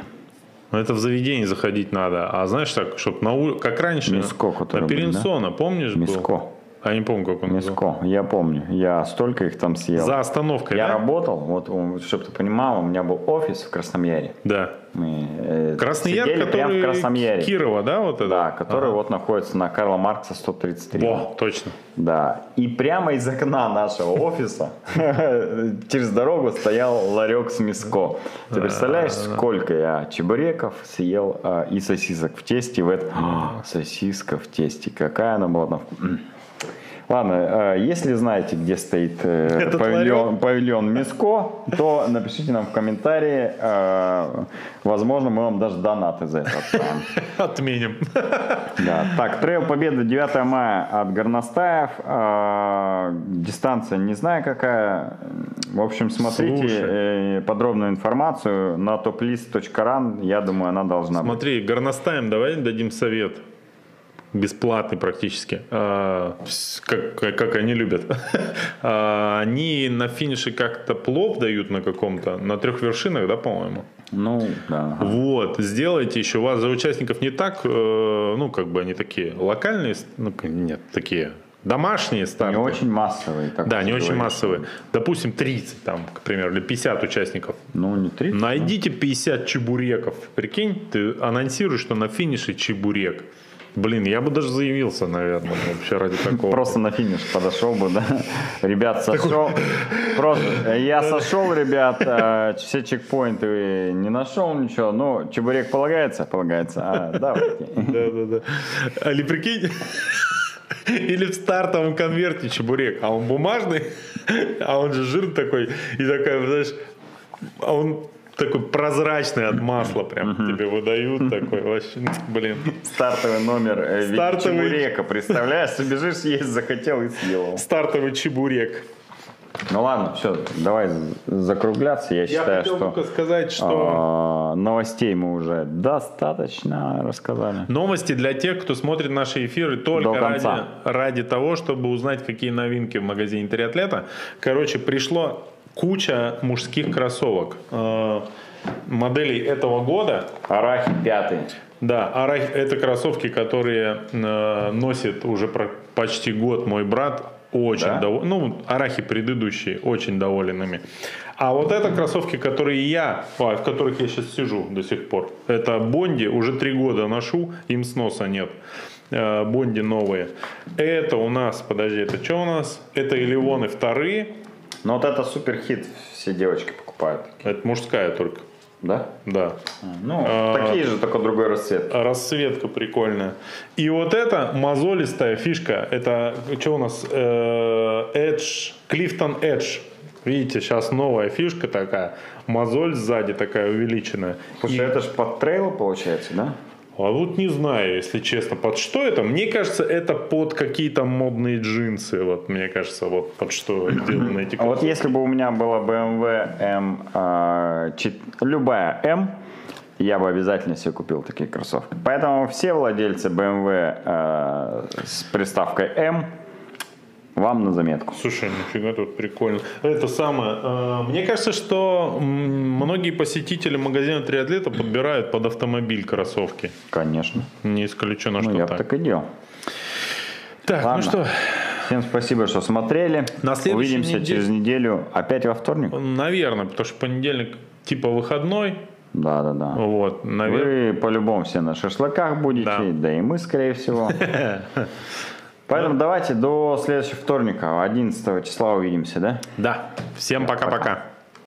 Ну, это в заведение заходить надо. А знаешь так, чтобы на улице, как раньше, Миско, на был, Перенсона, помнишь, был? А я не помню, как он. Миско, я помню. Я столько их там съел. За остановкой, Я да? работал, вот, чтобы ты понимал, у меня был офис в Красном Яре. Да. Мы э, Красный Яр, который в Красном Яре. Кирова, да, вот это? Да, который Ага. вот находится на Карла Маркса 133. Во, точно. Да. И прямо из окна нашего офиса через дорогу стоял ларек с миско. Ты представляешь, сколько я чебуреков съел а, и сосисок в тесте в этом. А, Сосиска в тесте. Какая она была. Ладно, э, если знаете, где стоит э, Этот павильон, ларек? павильон Миско, то напишите нам в комментарии. э, Возможно, мы вам даже донаты за это отправим. Отменим. Да. Так, трейл Победы 9 мая от Горностаев. Дистанция не знаю какая. В общем, смотрите Слушай. подробную информацию на toplist.ran. Я думаю, она должна быть. Смотри, горностаем давай дадим совет. Бесплатный практически. А, как, как- они любят. А, Они на финише как-то плов дают на каком-то, на трех вершинах, да, по-моему? Ну, да. Вот, сделайте еще. У вас за участников не так, э, ну, как бы они такие локальные, ну, нет, такие домашние старты. Не очень массовый. так Да, не очень говоришь. массовые. Допустим, 30 там, к примеру, или 50 участников. Ну, не 30. Найдите 50 чебуреков. Прикинь, ты анонсируешь, что на финише чебурек. Блин, я бы даже заявился, наверное, вообще ради такого. Просто на финиш подошел бы, да. Ребят, сошел. Просто э, я сошел, ребят, э, все чекпоинты не нашел ничего. Ну, чебурек полагается? Полагается. А, давайте. Да, да, да. Или прикинь, или в стартовом конверте чебурек, а он бумажный, а он же жирный такой, и такая, знаешь, а он такой прозрачный от масла прям тебе выдают такой вообще, блин. Стартовый номер э, Стартовый. чебурека. Представляешь, бежишь, есть захотел и съел. Стартовый чебурек. Ну ладно, все, давай закругляться. Я Я считаю, хотел что только сказать, что а, новостей мы уже достаточно рассказали. новости для тех, кто смотрит наши эфиры только ради, ради того, чтобы узнать, какие новинки в магазине Триатлета. Короче, пришло куча мужских кроссовок. Э, Моделей этого года Арахи пятый. Да, арах- это кроссовки, которые э, носит уже почти год мой брат. Очень Да? доволен. Ну, арахи предыдущие, очень доволен ими. А вот это кроссовки, которые я, а, в которых я сейчас сижу до сих пор. Это Бонди, уже три года ношу, им сноса нет. Э, Бонди новые. Это у нас, подожди, это что у нас? Это Элеоны вторые. Ну вот это супер хит, все девочки покупают. Это мужская только. Да? Да. Ну, А, такие же, только другой расцвет. Расцветка прикольная. И вот эта мозолистая фишка, это что у нас? Edge, Clifton Edge. Видите, сейчас новая фишка такая. Мозоль сзади такая увеличенная. Слушай, И- это же под трейл получается, да? А вот не знаю, если честно, под что это. Мне кажется, это под какие-то модные джинсы. Вот мне кажется, вот под что сделаны эти А вот если бы у меня была BMW M, а, чет- любая M, я бы обязательно себе купил такие кроссовки. Поэтому все владельцы BMW а, с приставкой M, вам на заметку. Слушай, нифига тут прикольно. Это самое. э, мне кажется, что многие посетители магазина триатлета подбирают под автомобиль кроссовки. Конечно. Не исключено, Ну, что я бы так. так и делал. Так, Ладно. ну что, Всем спасибо, что смотрели. На Увидимся неделе- через неделю. Опять во вторник? наверное, потому что понедельник типа выходной. Да, да, да. Вот, наверное. Вы по-любому все на шашлыках будете, Да. да, и мы, скорее всего. Поэтому давайте до следующего вторника, 11 числа увидимся, да? Да. Всем пока-пока.